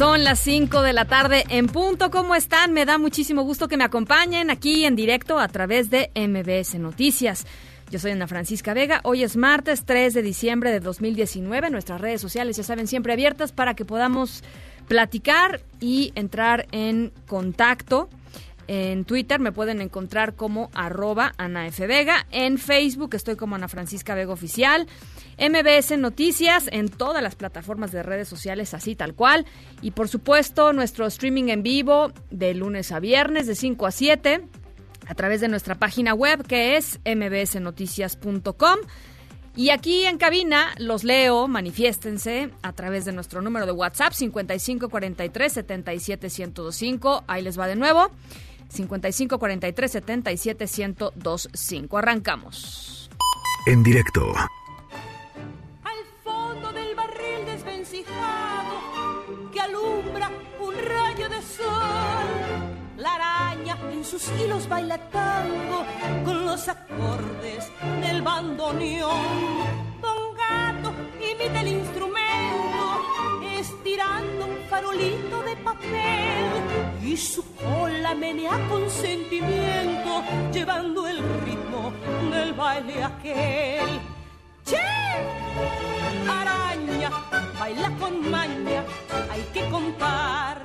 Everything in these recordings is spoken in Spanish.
Son las 5 de la tarde en punto. ¿Cómo están? Me da muchísimo gusto que me acompañen aquí en directo a través de MBS Noticias. Yo soy Ana Francisca Vega. Hoy es martes 3 de diciembre de 2019. Nuestras redes sociales ya saben siempre abiertas para que podamos platicar y entrar en contacto. En Twitter me pueden encontrar como arroba. Vega. En Facebook estoy como Ana Francisca Vega Oficial. MBS Noticias en todas las plataformas de redes sociales, así tal cual. Y por supuesto, nuestro streaming en vivo de lunes a viernes de 5 a 7 a través de nuestra página web que es mbsnoticias.com. Y aquí en cabina los leo, manifiéstense a través de nuestro número de WhatsApp 5543 77 1025. Ahí les va de nuevo. 5543 77 1025. Arrancamos. En directo. La araña en sus hilos baila tango con los acordes del bandoneón. Don Gato imita el instrumento estirando un farolito de papel y su cola menea con sentimiento llevando el ritmo del baile aquel. ¡Che! Araña, baila con maña, hay que contar.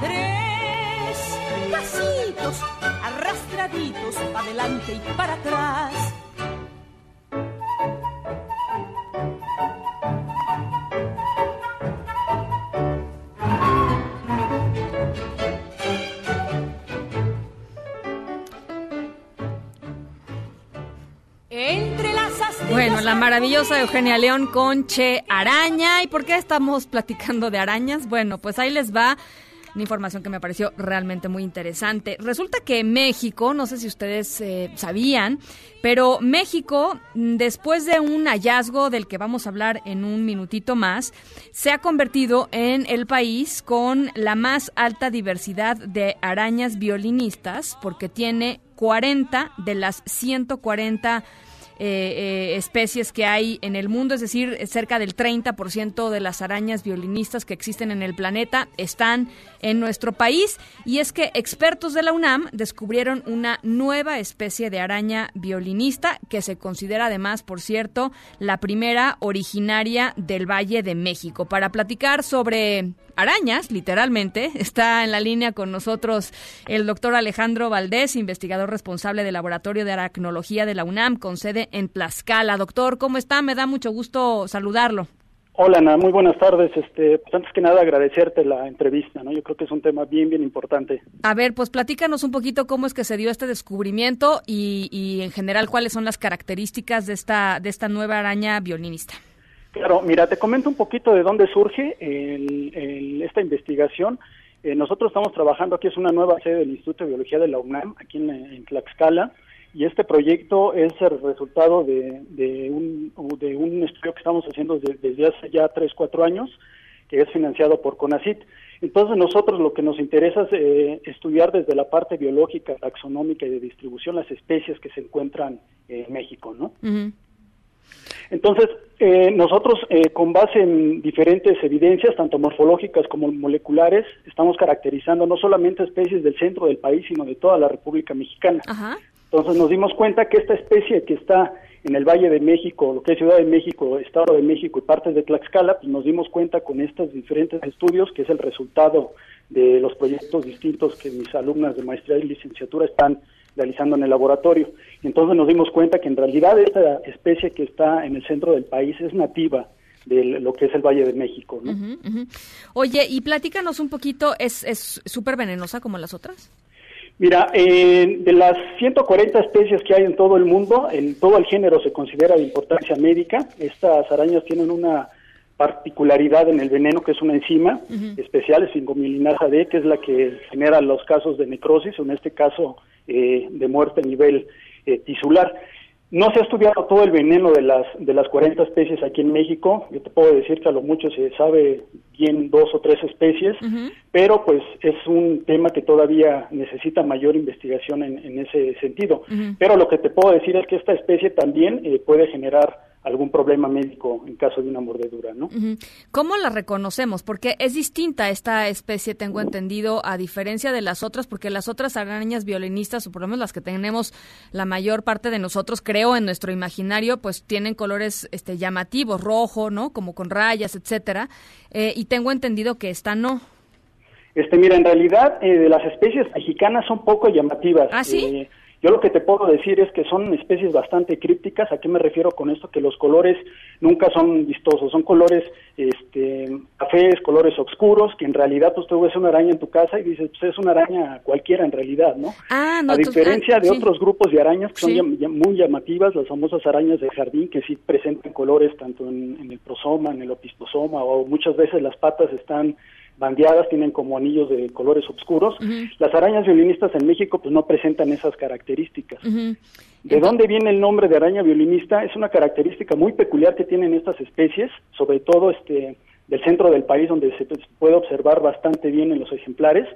Tres pasitos arrastraditos para adelante y para atrás. Bueno, la maravillosa Eugenia León con Che Araña. ¿Y por qué estamos platicando de arañas? Bueno, pues ahí les va una información que me pareció realmente muy interesante. Resulta que México, no sé si ustedes eh, sabían, pero México, mm, después de un hallazgo del que vamos a hablar en un minutito más, se ha convertido en el país con la más alta diversidad de arañas violinistas, porque tiene 40 de las 140 eh, eh, especies que hay en el mundo, es decir, cerca del 30% de las arañas violinistas que existen en el planeta están en nuestro país. Y es que expertos de la UNAM descubrieron una nueva especie de araña violinista que se considera además, por cierto, la primera originaria del Valle de México. Para platicar sobre arañas, literalmente. Está en la línea con nosotros el doctor Alejandro Valdés, investigador responsable del Laboratorio de Aracnología de la UNAM, con sede en Tlaxcala. Doctor, ¿cómo está? Me da mucho gusto saludarlo. Hola Ana, muy buenas tardes. Este, pues antes que nada agradecerte la entrevista, ¿no? Yo creo que es un tema bien, bien importante. A ver, pues platícanos un poquito cómo es que se dio este descubrimiento y, y en general cuáles son las características de esta, de esta nueva araña violinista. Claro, mira, te comento un poquito de dónde surge el- esta investigación. Eh, nosotros estamos trabajando aquí, es una nueva sede del Instituto de Biología de la UNAM, aquí en, en Tlaxcala, y este proyecto es el resultado de, de un, de un estudio que estamos haciendo desde, hace ya tres, cuatro años, que es financiado por CONACIT. Entonces nosotros lo que nos interesa es eh, estudiar desde la parte biológica, taxonómica y de distribución las especies que se encuentran en México, ¿no? Entonces, eh, nosotros, eh, con base en diferentes evidencias, tanto morfológicas como moleculares, estamos caracterizando no solamente especies del centro del país, sino de toda la República Mexicana. Ajá. Entonces nos dimos cuenta que esta especie que está en el Valle de México, lo que es Ciudad de México, Estado de México y partes de Tlaxcala, pues nos dimos cuenta con estos diferentes estudios que es el resultado de los proyectos distintos que mis alumnas de maestría y licenciatura están realizando en el laboratorio. Entonces nos dimos cuenta que en realidad esta especie que está en el centro del país es nativa de lo que es el Valle de México. ¿no? Oye, y platícanos un poquito, ¿es es súper venenosa como las otras? Mira, eh, de las 140 especies que hay en todo el mundo, en todo el género se considera de importancia médica. Estas arañas tienen una particularidad en el veneno, que es una enzima especial, es fingomilinasa D, que es la que genera los casos de necrosis, en este caso eh, de muerte a nivel eh, tisular. No se ha estudiado todo el veneno de las de las 40 especies aquí en México. Yo te puedo decir que a lo mucho se sabe bien dos o tres especies, pero pues es un tema que todavía necesita mayor investigación en, ese sentido. Pero lo que te puedo decir es que esta especie también eh, puede generar algún problema médico en caso de una mordedura, ¿no? ¿Cómo la reconocemos? Porque es distinta esta especie, tengo entendido, a diferencia de las otras, porque las otras arañas violinistas, o por lo menos las que tenemos la mayor parte de nosotros, creo, en nuestro imaginario, pues tienen colores este, llamativos, rojo, ¿no? Como con rayas, etcétera. Eh, y tengo entendido que esta no. Este, mira, en realidad, eh, de las especies mexicanas son poco llamativas. ¿Ah, sí? Eh, yo lo que te puedo decir es que son especies bastante crípticas. ¿A qué me refiero con esto? Que los colores nunca son vistosos, son colores este, cafés, colores oscuros, que en realidad pues tú ves una araña en tu casa y dices, pues es una araña cualquiera en realidad, ¿no? Ah, a diferencia de otros grupos de arañas que son muy llamativas, las famosas arañas de jardín, que sí presentan colores tanto en, en el prosoma, en el opistosoma, o muchas veces las patas están bandeadas, tienen como anillos de colores oscuros. Las arañas violinistas en México pues no presentan esas características. ¿De dónde viene el nombre de araña violinista? Es una característica muy peculiar que tienen estas especies, sobre todo este del centro del país donde se puede observar bastante bien en los ejemplares.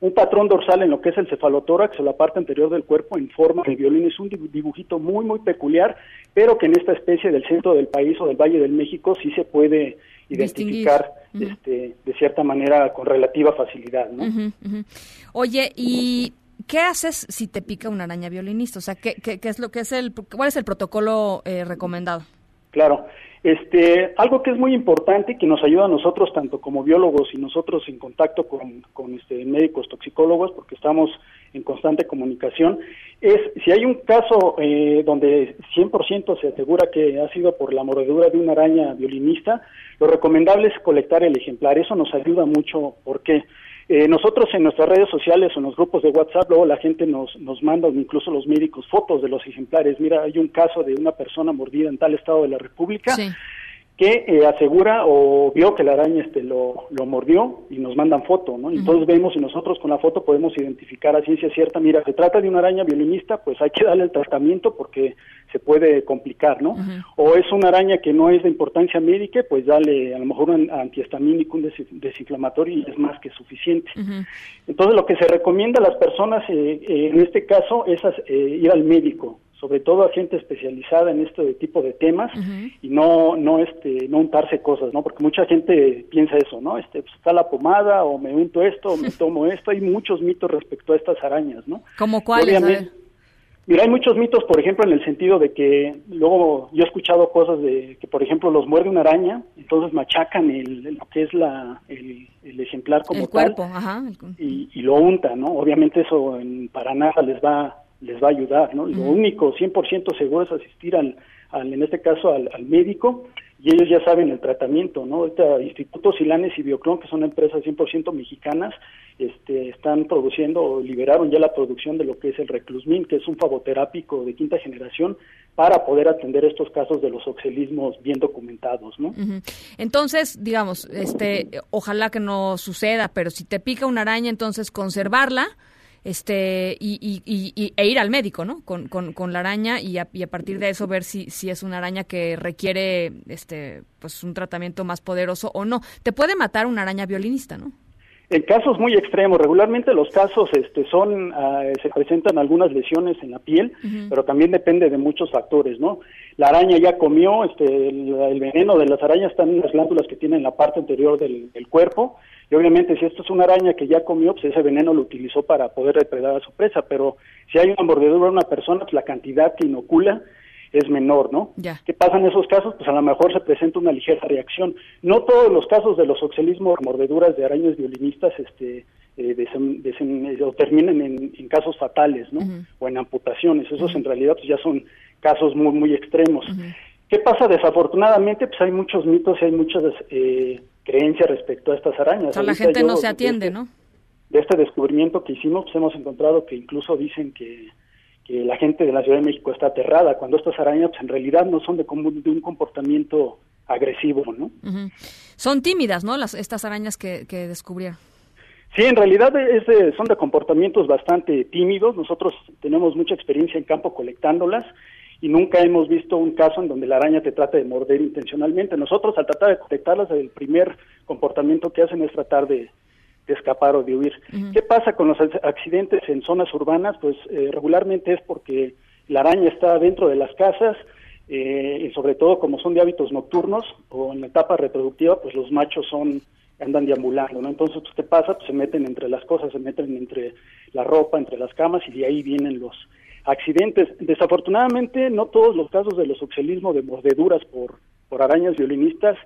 Un patrón dorsal en lo que es el cefalotórax o la parte anterior del cuerpo en forma de violín es un dibujito muy muy peculiar, pero que en esta especie del centro del país o del Valle del México sí se puede identificar este, de cierta manera con relativa facilidad. ¿no? Oye, ¿y qué haces si te pica una araña violinista? O sea, ¿qué, qué, es lo que es el, cuál es el protocolo eh, recomendado? Claro, este, algo que es muy importante y que nos ayuda a nosotros, tanto como biólogos y nosotros en contacto con, con este, médicos toxicólogos, porque estamos en constante comunicación, es si hay un caso eh, donde 100% se asegura que ha sido por la mordedura de una araña violinista, lo recomendable es colectar el ejemplar. Eso nos ayuda mucho porque eh, nosotros en nuestras redes sociales o en los grupos de WhatsApp, luego la gente nos, nos manda, incluso los médicos, fotos de los ejemplares. Mira, hay un caso de una persona mordida en tal estado de la República que eh, asegura o vio que la araña este lo, lo mordió y nos mandan foto, ¿no? Entonces vemos y nosotros con la foto podemos identificar a ciencia cierta, mira, se trata de una araña violinista, pues hay que darle el tratamiento porque se puede complicar, ¿no? O es una araña que no es de importancia médica, pues dale a lo mejor un antihistamínico, un desinflamatorio y es más que suficiente. Entonces lo que se recomienda a las personas eh, eh, en este caso es ir al médico, sobre todo a gente especializada en este tipo de temas y no no este no untarse cosas no porque mucha gente piensa eso no este pues, está la pomada o me unto esto o me tomo esto. Hay muchos mitos respecto a estas arañas no como cuáles mira hay muchos mitos por ejemplo en el sentido de que luego yo he escuchado cosas de que por ejemplo los muerde una araña entonces machacan el, lo que es la el, ejemplar como el cuerpo, tal ajá. Y, y, lo untan no obviamente eso en, para nada les va les va a ayudar, ¿no? Lo único 100% seguro es asistir al, al en este caso al, médico y ellos ya saben el tratamiento, ¿no? Ahorita Instituto Silanes y Bioclon, que son empresas 100% mexicanas, este, están produciendo o liberaron ya la producción de lo que es el Reclusmin, que es un favoterápico de quinta generación para poder atender estos casos de los oxelismos bien documentados, ¿no? Entonces, digamos, este, ojalá que no suceda, pero si te pica una araña, entonces conservarla, este y, y, e ir al médico, ¿no? Con, con, la araña y a, partir de eso ver si, si es una araña que requiere este pues un tratamiento más poderoso o no. Te puede matar una araña violinista, ¿no? En casos muy extremos, regularmente los casos este, son, ah, se presentan algunas lesiones en la piel, pero también depende de muchos factores, ¿no? La araña ya comió, este, el, veneno de las arañas están en las glándulas que tienen en la parte anterior del, del cuerpo, y obviamente si esto es una araña que ya comió, pues ese veneno lo utilizó para poder depredar a su presa, pero si hay una mordedura de una persona, pues la cantidad que inocula es menor, ¿no? ¿Qué pasa en esos casos? Pues a lo mejor se presenta una ligera reacción. No todos los casos de los oxelismos, mordeduras de arañas violinistas, este, eh, o terminan en, casos fatales, ¿no? O en amputaciones. Esos en realidad pues ya son casos muy, muy extremos. ¿Qué pasa? Desafortunadamente, pues hay muchos mitos y hay muchas eh, creencias respecto a estas arañas. O sea, la gente no se atiende, ¿no? de este descubrimiento que hicimos, pues hemos encontrado que incluso dicen que, que la gente de la Ciudad de México está aterrada cuando estas arañas pues, en realidad no son de, de un comportamiento agresivo, ¿no? Son tímidas, ¿no? Las, estas arañas que, que descubrieron. Sí, en realidad es son de comportamientos bastante tímidos. Nosotros tenemos mucha experiencia en campo colectándolas y nunca hemos visto un caso en donde la araña te trate de morder intencionalmente. Nosotros al tratar de colectarlas, el primer comportamiento que hacen es tratar de, escapar o de huir. ¿Qué pasa con los accidentes en zonas urbanas? Pues eh, regularmente es porque la araña está dentro de las casas, eh, y sobre todo como son de hábitos nocturnos o en la etapa reproductiva, pues los machos son andan deambulando, ¿no? Entonces, pues, ¿qué pasa? Pues se meten entre las cosas, se meten entre la ropa, entre las camas y de ahí vienen los accidentes. Desafortunadamente, no todos los casos de los oxelismo de mordeduras por, por arañas violinistas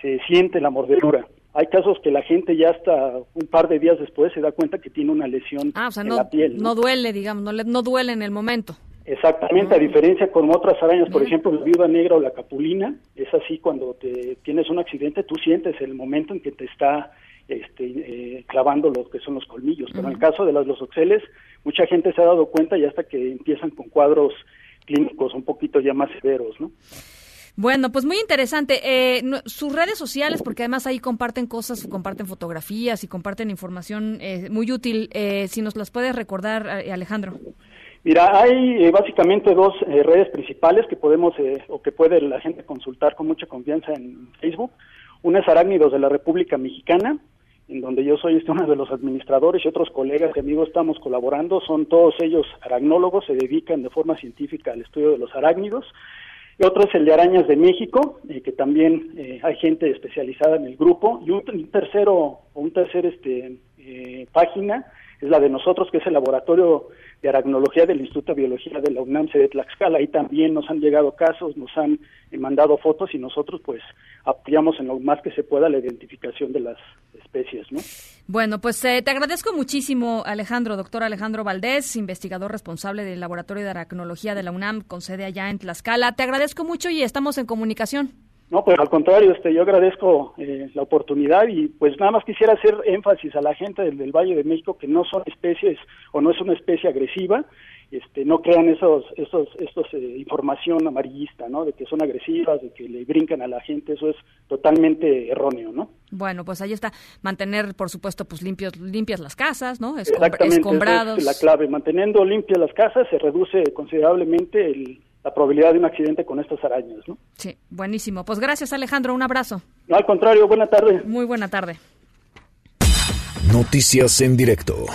se siente la mordedura. Hay casos que la gente ya hasta un par de días después se da cuenta que tiene una lesión ah, en la piel. ¿no? duele, digamos, no, no duele en el momento. Exactamente, a diferencia con otras arañas, por ejemplo, la viuda negra o la capulina, es así cuando te tienes un accidente, tú sientes el momento en que te está este, eh, clavando lo que son los colmillos. Pero en el caso de las los oxeles, mucha gente se ha dado cuenta y hasta que empiezan con cuadros clínicos un poquito ya más severos, ¿no? Bueno, pues muy interesante. Eh, sus redes sociales, porque además ahí comparten cosas, comparten fotografías y comparten información eh, muy útil. si nos las puedes recordar, Alejandro. Mira, hay eh, básicamente dos eh, redes principales que podemos eh, o que puede la gente consultar con mucha confianza en Facebook. Una es Arácnidos de la República Mexicana, en donde yo soy este, uno de los administradores y otros colegas y amigos estamos colaborando. Son todos ellos aragnólogos, se dedican de forma científica al estudio de los arácnidos. Y otro es el de Arañas de México, que también hay gente especializada en el grupo. Y un, un tercero, un tercer este, página es la de nosotros, que es el laboratorio de aracnología del Instituto de Biología de la UNAM de Tlaxcala. Ahí también nos han llegado casos, nos han eh, mandado fotos y nosotros pues apoyamos en lo más que se pueda la identificación de las especies, ¿no? Bueno, pues eh, te agradezco muchísimo, Alejandro, doctor Alejandro Valdés, investigador responsable del Laboratorio de Aracnología de la UNAM, con sede allá en Tlaxcala. Te agradezco mucho y estamos en comunicación. No, pues al contrario, este, yo agradezco eh, la oportunidad y pues nada más quisiera hacer énfasis a la gente del, Valle de México que no son especies o no es una especie agresiva, este, no crean esos, esos, estos eh, información amarillista, ¿no? De que son agresivas, de que le brincan a la gente, eso es totalmente erróneo, ¿no? Bueno, pues ahí está, mantener, por supuesto, pues limpios, limpias las casas, ¿no? Exactamente, escombrados. es la clave, manteniendo limpias las casas se reduce considerablemente el la probabilidad de un accidente con estas arañas. ¿no? Sí, buenísimo. Pues gracias Alejandro, un abrazo. No, al contrario, buena tarde. Muy buena tarde. Noticias en directo.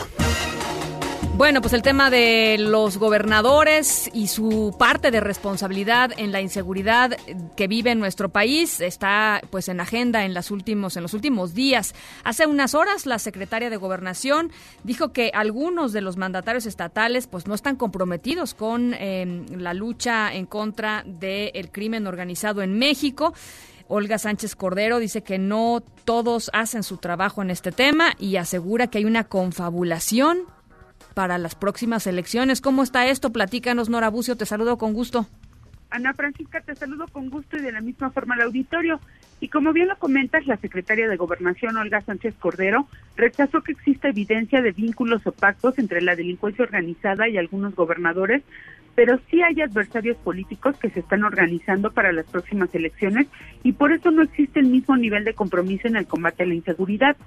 Bueno, pues el tema de los gobernadores y su parte de responsabilidad en la inseguridad que vive nuestro país está pues en agenda en los últimos en los últimos días. Hace unas horas la secretaria de Gobernación dijo que algunos de los mandatarios estatales pues no están comprometidos con em, la lucha en contra del crimen organizado en México. Olga Sánchez Cordero dice que no todos hacen su trabajo en este tema y asegura que hay una confabulación para las próximas elecciones. ¿Cómo está esto? Platícanos, Nora Bucio, te saludo con gusto. Ana Francisca, te saludo con gusto y de la misma forma al auditorio. Y como bien lo comentas, la secretaria de Gobernación, Olga Sánchez Cordero, rechazó que exista evidencia de vínculos o pactos entre la delincuencia organizada y algunos gobernadores, pero sí hay adversarios políticos que se están organizando para las próximas elecciones y por eso no existe el mismo nivel de compromiso en el combate a la inseguridad.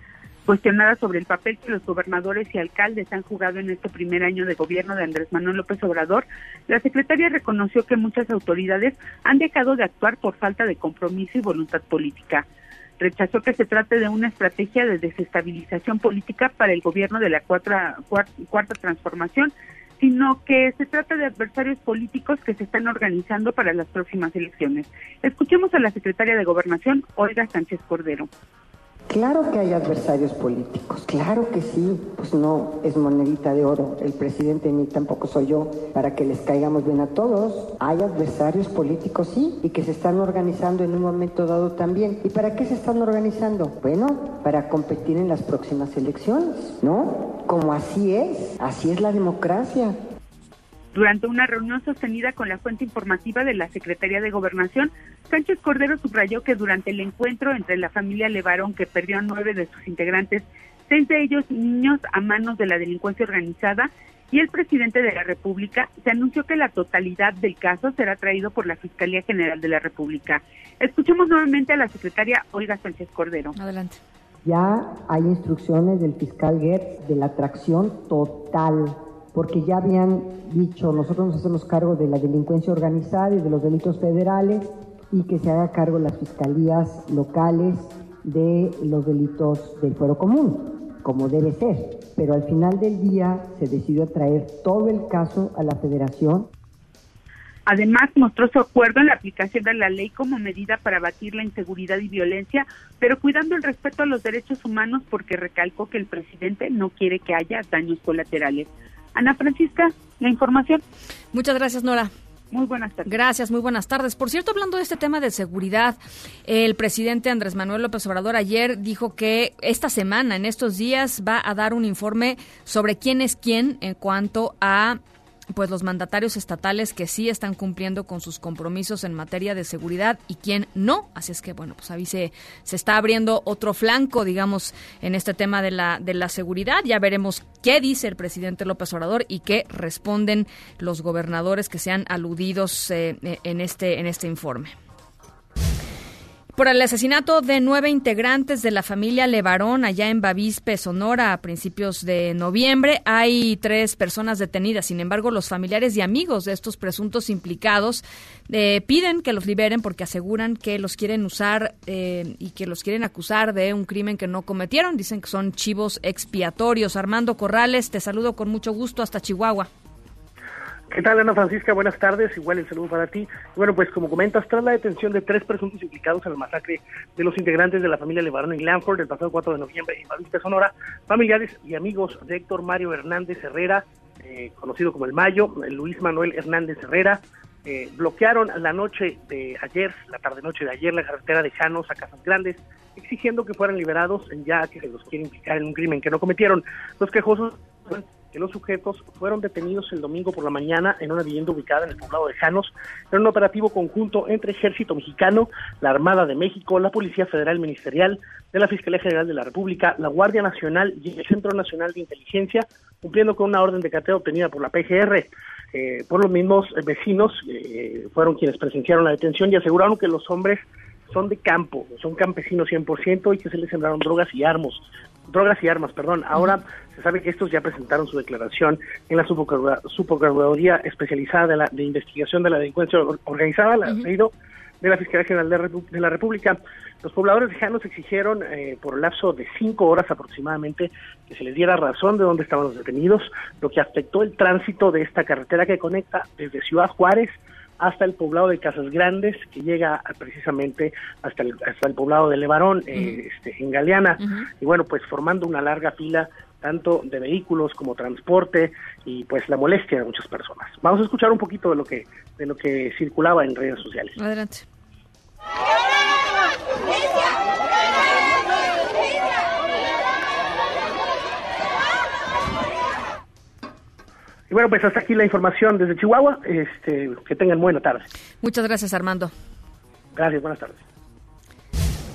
Cuestionada sobre el papel que los gobernadores y alcaldes han jugado en este primer año de gobierno de Andrés Manuel López Obrador, la secretaria reconoció que muchas autoridades han dejado de actuar por falta de compromiso y voluntad política. Rechazó que se trate de una estrategia de desestabilización política para el gobierno de la cuarta, cuarta transformación, sino que se trata de adversarios políticos que se están organizando para las próximas elecciones. Escuchemos a la secretaria de Gobernación, Olga Sánchez Cordero. Claro que hay adversarios políticos, claro que sí, pues no es monedita de oro el presidente ni tampoco soy yo para que les caigamos bien a todos. Hay adversarios políticos, sí, y que se están organizando en un momento dado también. ¿Y para qué se están organizando? Bueno, para competir en las próximas elecciones, ¿no? Como así es, así es la democracia. Durante una reunión sostenida con la fuente informativa de la Secretaría de Gobernación, Sánchez Cordero subrayó que durante el encuentro entre la familia Levarón, que perdió a nueve de sus integrantes seis de ellos niños a manos de la delincuencia organizada y el presidente de la República se anunció que la totalidad del caso será traído por la Fiscalía General de la República. Escuchemos nuevamente a la secretaria Olga Sánchez Cordero. Adelante. Ya hay instrucciones del fiscal Gertz de la atracción total, porque ya habían dicho, nosotros nos hacemos cargo de la delincuencia organizada y de los delitos federales y que se haga cargo las fiscalías locales de los delitos del fuero común, como debe ser. Pero al final del día se decidió traer todo el caso a la federación Además, mostró su acuerdo en la aplicación de la ley como medida para abatir la inseguridad y violencia, pero cuidando el respeto a los derechos humanos porque recalcó que el presidente no quiere que haya daños colaterales. Ana Francisca, la información. Muchas gracias, Nora. Muy buenas tardes. Gracias, muy buenas tardes. Por cierto, hablando de este tema de seguridad, el presidente Andrés Manuel López Obrador ayer dijo que esta semana, en estos días, va a dar un informe sobre quién es quién en cuanto a pues los mandatarios estatales que sí están cumpliendo con sus compromisos en materia de seguridad y quién no. Así es que, bueno, pues ahí se, se está abriendo otro flanco, digamos, en este tema de la, de la seguridad. Ya veremos qué dice el presidente López Obrador y qué responden los gobernadores que sean aludidos eh, en, este, en este informe por el asesinato de nueve integrantes de la familia Levarón allá en Bavispe, Sonora, a principios de noviembre. Hay tres personas detenidas. Sin embargo, los familiares y amigos de estos presuntos implicados eh, piden que los liberen porque aseguran que los quieren usar eh, y que los quieren acusar de un crimen que no cometieron. Dicen que son chivos expiatorios. Armando Corrales, te saludo con mucho gusto hasta Chihuahua. ¿Qué tal, Ana Francisca? Buenas tardes. Igual el saludo para ti. Bueno, pues como comentas, tras la detención de tres presuntos implicados en el masacre de los integrantes de la familia Levarón en Lanford el pasado 4 de noviembre en Bavispe, Sonora, familiares y amigos de Héctor Mario Hernández Herrera, eh, conocido como El Mayo, Luis Manuel Hernández Herrera, eh, bloquearon la noche de ayer, la tarde-noche de ayer, la carretera de Janos a Casas Grandes, exigiendo que fueran liberados ya que se los quiere implicar en un crimen que no cometieron. Los quejosos que los sujetos fueron detenidos el domingo por la mañana en una vivienda ubicada en el poblado de Janos, en un operativo conjunto entre Ejército Mexicano, la Armada de México, la Policía Federal Ministerial, de la Fiscalía General de la República, la Guardia Nacional y el Centro Nacional de Inteligencia, cumpliendo con una orden de cateo obtenida por la PGR. Eh, por los mismos vecinos eh, fueron quienes presenciaron la detención y aseguraron que los hombres son de campo, son campesinos 100% y que se les sembraron drogas y armas, drogas y armas, perdón. Ahora se sabe que estos ya presentaron su declaración en la Subprocuraduría Especializada de, la, de Investigación de la Delincuencia Organizada, la de la Fiscalía General de, la República. Los pobladores de Janos exigieron eh, por lapso de cinco horas aproximadamente que se les diera razón de dónde estaban los detenidos, lo que afectó el tránsito de esta carretera que conecta desde Ciudad Juárez hasta el poblado de Casas Grandes, que llega precisamente hasta el, hasta el poblado de Levarón, eh, este, en Galeana, y bueno, pues formando una larga fila tanto de vehículos como transporte y pues la molestia de muchas personas. Vamos a escuchar un poquito de lo que de lo que circulaba en redes sociales. Adelante. Y bueno, pues hasta aquí la información desde Chihuahua. Este, que tengan buena tarde. Muchas gracias, Armando. Gracias, buenas tardes.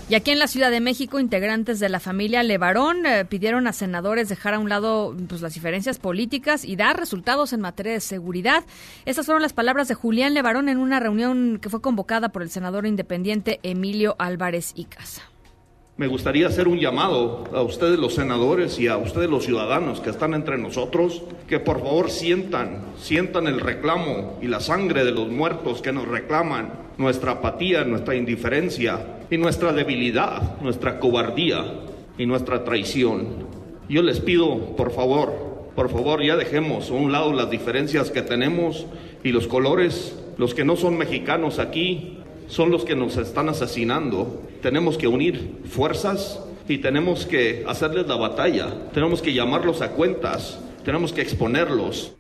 Y aquí en la Ciudad de México, integrantes de la familia Levarón eh, pidieron a senadores dejar a un lado pues, las diferencias políticas y dar resultados en materia de seguridad. Estas fueron las palabras de Julián Levarón en una reunión que fue convocada por el senador independiente Emilio Álvarez y Casa. Me gustaría hacer un llamado a ustedes los senadores y a ustedes los ciudadanos que están entre nosotros, que por favor sientan, sientan el reclamo y la sangre de los muertos que nos reclaman, nuestra apatía, nuestra indiferencia y nuestra debilidad, nuestra cobardía y nuestra traición. Yo les pido, por favor, por favor, ya dejemos a un lado las diferencias que tenemos y los colores, los que no son mexicanos aquí, son los que nos están asesinando. Tenemos que unir fuerzas y tenemos que hacerles la batalla. Tenemos que llamarlos a cuentas. Tenemos que exponerlos.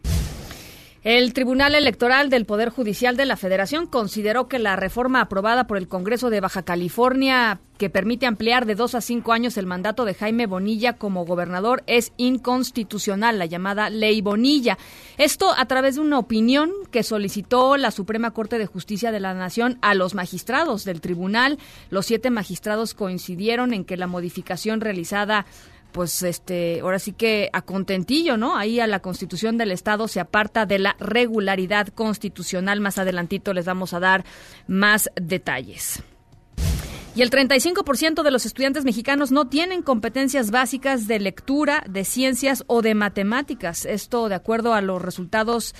El Tribunal Electoral del Poder Judicial de la Federación consideró que la reforma aprobada por el Congreso de Baja California que permite ampliar de dos a cinco años el mandato de Jaime Bonilla como gobernador es inconstitucional, la llamada Ley Bonilla. Esto a través de una opinión que solicitó la Suprema Corte de Justicia de la Nación a los magistrados del tribunal. Los siete magistrados coincidieron en que la modificación realizada pues este, ahora sí que a contentillo, ¿no? Ahí a la Constitución del Estado se aparta de la regularidad constitucional. Más adelantito les vamos a dar más detalles. Y el 35% de los estudiantes mexicanos no tienen competencias básicas de lectura, de ciencias o de matemáticas. Esto de acuerdo a los resultados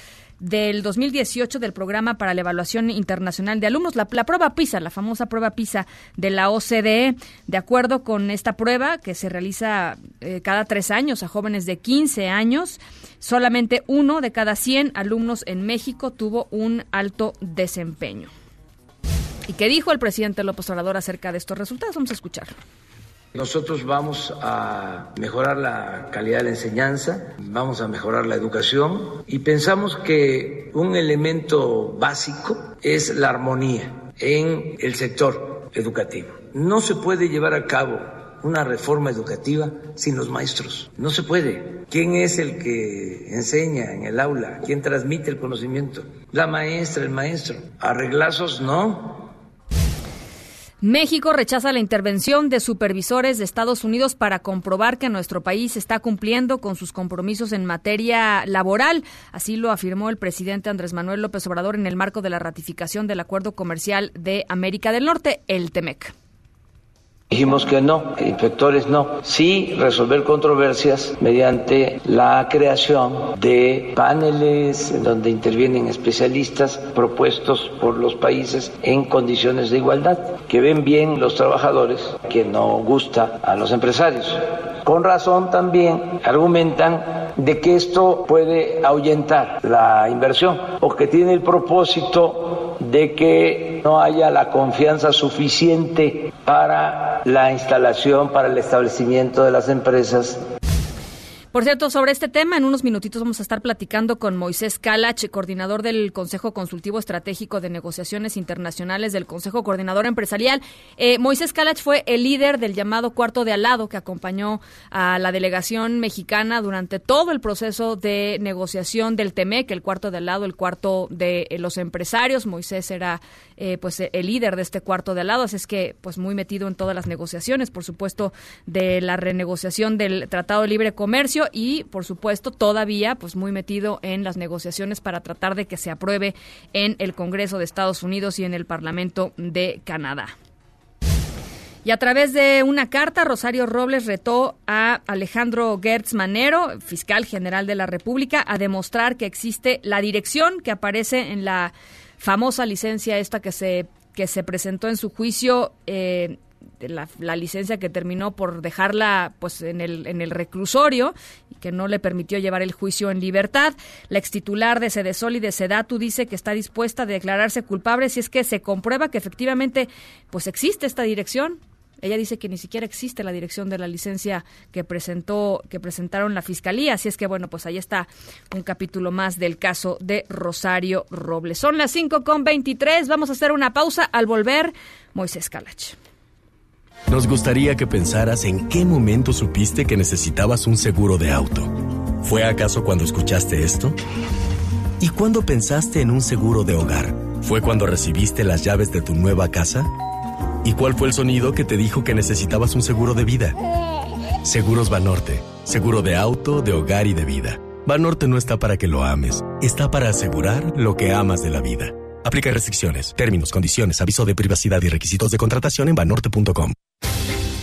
del 2018 del Programa para la Evaluación Internacional de Alumnos, la, prueba PISA, la famosa prueba PISA de la OCDE. De acuerdo con esta prueba, que se realiza eh, cada tres años a jóvenes de 15 años, solamente uno de cada 100 alumnos en México tuvo un alto desempeño. ¿Y qué dijo el presidente López Obrador acerca de estos resultados? Vamos a escucharlo. Nosotros vamos a mejorar la calidad de la enseñanza, vamos a mejorar la educación y pensamos que un elemento básico es la armonía en el sector educativo. No se puede llevar a cabo una reforma educativa sin los maestros. No se puede. ¿Quién es el que enseña en el aula? ¿Quién transmite el conocimiento? La maestra, el maestro. Arreglazos no. México rechaza la intervención de supervisores de Estados Unidos para comprobar que nuestro país está cumpliendo con sus compromisos en materia laboral. Así lo afirmó el presidente Andrés Manuel López Obrador en el marco de la ratificación del Acuerdo Comercial de América del Norte, el TEMEC. Dijimos que no, que inspectores no. Sí resolver controversias mediante la creación de paneles en donde intervienen especialistas propuestos por los países en condiciones de igualdad, que ven bien los trabajadores, que no gusta a los empresarios. Con razón también argumentan de que esto puede ahuyentar la inversión o que tiene el propósito de que no haya la confianza suficiente para la instalación, para el establecimiento de las empresas por cierto, sobre este tema, en unos minutitos vamos a estar platicando con Moisés Calach, coordinador del Consejo Consultivo Estratégico de Negociaciones Internacionales del Consejo Coordinador Empresarial. Eh, Moisés Calach fue el líder del llamado Cuarto de Alado que acompañó a la delegación mexicana durante todo el proceso de negociación del TEMEC, el Cuarto de Alado, el Cuarto de eh, los Empresarios. Moisés era eh, pues el líder de este Cuarto de Alado, así es que pues muy metido en todas las negociaciones, por supuesto, de la renegociación del Tratado de Libre Comercio y, por supuesto, todavía pues muy metido en las negociaciones para tratar de que se apruebe en el Congreso de Estados Unidos y en el Parlamento de Canadá. Y a través de una carta, Rosario Robles retó a Alejandro Gertz Manero, fiscal general de la República, a demostrar que existe la dirección que aparece en la famosa licencia esta que se que se presentó en su juicio eh, la, licencia que terminó por dejarla pues en el, en el reclusorio y que no le permitió llevar el juicio en libertad. La extitular de Sedesol y de Sedatu dice que está dispuesta a declararse culpable si es que se comprueba que efectivamente pues existe esta dirección. Ella dice que ni siquiera existe la dirección de la licencia que presentó que presentaron la fiscalía, así es que bueno, pues ahí está un capítulo más del caso de Rosario Robles. Son las 5 con 23, vamos a hacer una pausa al volver Moisés Calach. Nos gustaría que pensaras en qué momento supiste que necesitabas un seguro de auto. ¿Fue acaso cuando escuchaste esto? ¿Y cuándo pensaste en un seguro de hogar? ¿Fue cuando recibiste las llaves de tu nueva casa? ¿Y cuál fue el sonido que te dijo que necesitabas un seguro de vida? Seguros Banorte, seguro de auto, de hogar y de vida. Banorte no está para que lo ames, está para asegurar lo que amas de la vida. Aplica restricciones, términos, condiciones, aviso de privacidad y requisitos de contratación en banorte.com.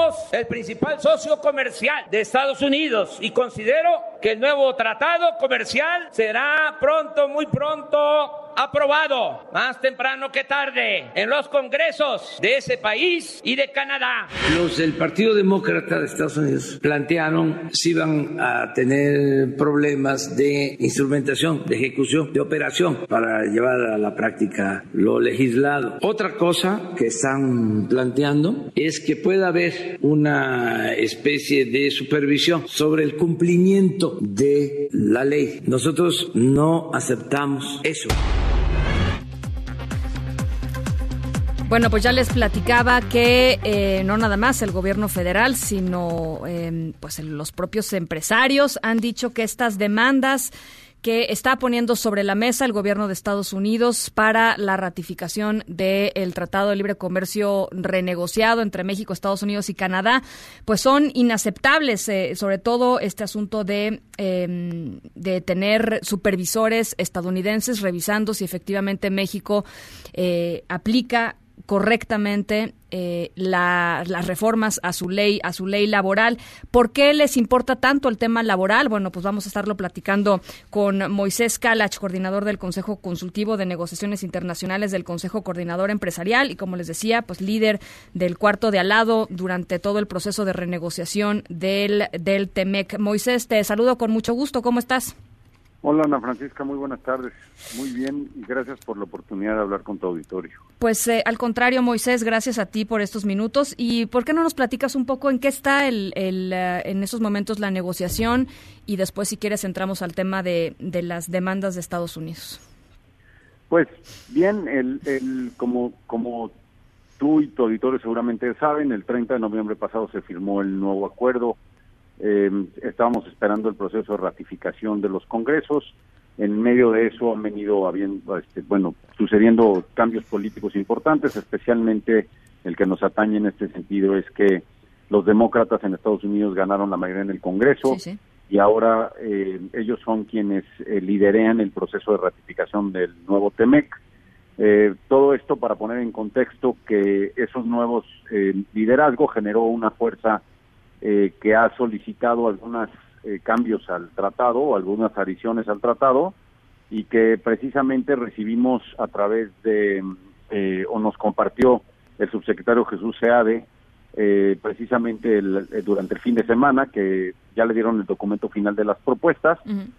somos el principal socio comercial de Estados Unidos y considero que el nuevo tratado comercial será pronto, muy pronto aprobado más temprano que tarde en los congresos de ese país y de Canadá. Los del Partido Demócrata de Estados Unidos plantearon si iban a tener problemas de instrumentación, de ejecución, de operación para llevar a la práctica lo legislado. Otra cosa que están planteando es que pueda haber una especie de supervisión sobre el cumplimiento de la ley. Nosotros no aceptamos eso. Bueno, pues ya les platicaba que eh, no nada más el gobierno federal, sino eh, pues los propios empresarios han dicho que estas demandas que está poniendo sobre la mesa el gobierno de Estados Unidos para la ratificación del Tratado de Libre Comercio renegociado entre México, Estados Unidos y Canadá, pues son inaceptables, eh, sobre todo este asunto de, em, de tener supervisores estadounidenses revisando si efectivamente México eh, aplica correctamente eh, las reformas a su ley a su ley laboral. ¿Por qué les importa tanto el tema laboral? Bueno, pues vamos a estarlo platicando con Moisés Kalach, coordinador del Consejo Consultivo de Negociaciones Internacionales del Consejo Coordinador Empresarial y como les decía, pues líder del cuarto de al lado durante todo el proceso de renegociación del del Temec. Moisés, te saludo con mucho gusto. ¿Cómo estás? Hola Ana Francisca, muy buenas tardes. Muy bien y gracias por la oportunidad de hablar con tu auditorio. Pues eh, al contrario, Moisés, gracias a ti por estos minutos. ¿Y por qué no nos platicas un poco en qué está el, eh, en esos momentos la negociación? Y después, si quieres, entramos al tema de, de las demandas de Estados Unidos. Pues bien, el, el, como, como tú y tu auditorio seguramente saben, el 30 de noviembre pasado se firmó el nuevo acuerdo eh, estábamos esperando el proceso de ratificación de los congresos. En medio de eso han venido habiendo, este, bueno, sucediendo cambios políticos importantes, especialmente el que nos atañe en este sentido es que los demócratas en Estados Unidos ganaron la mayoría en el Congreso y ahora eh, ellos son quienes eh, liderean el proceso de ratificación del nuevo TEMEC. Eh, todo esto para poner en contexto que esos nuevos eh, liderazgos generó una fuerza eh, que ha solicitado algunos eh, cambios al tratado o algunas adiciones al tratado y que precisamente recibimos a través de, eh, o nos compartió el subsecretario Jesús Seade, precisamente durante el fin de semana, que ya le dieron el documento final de las propuestas,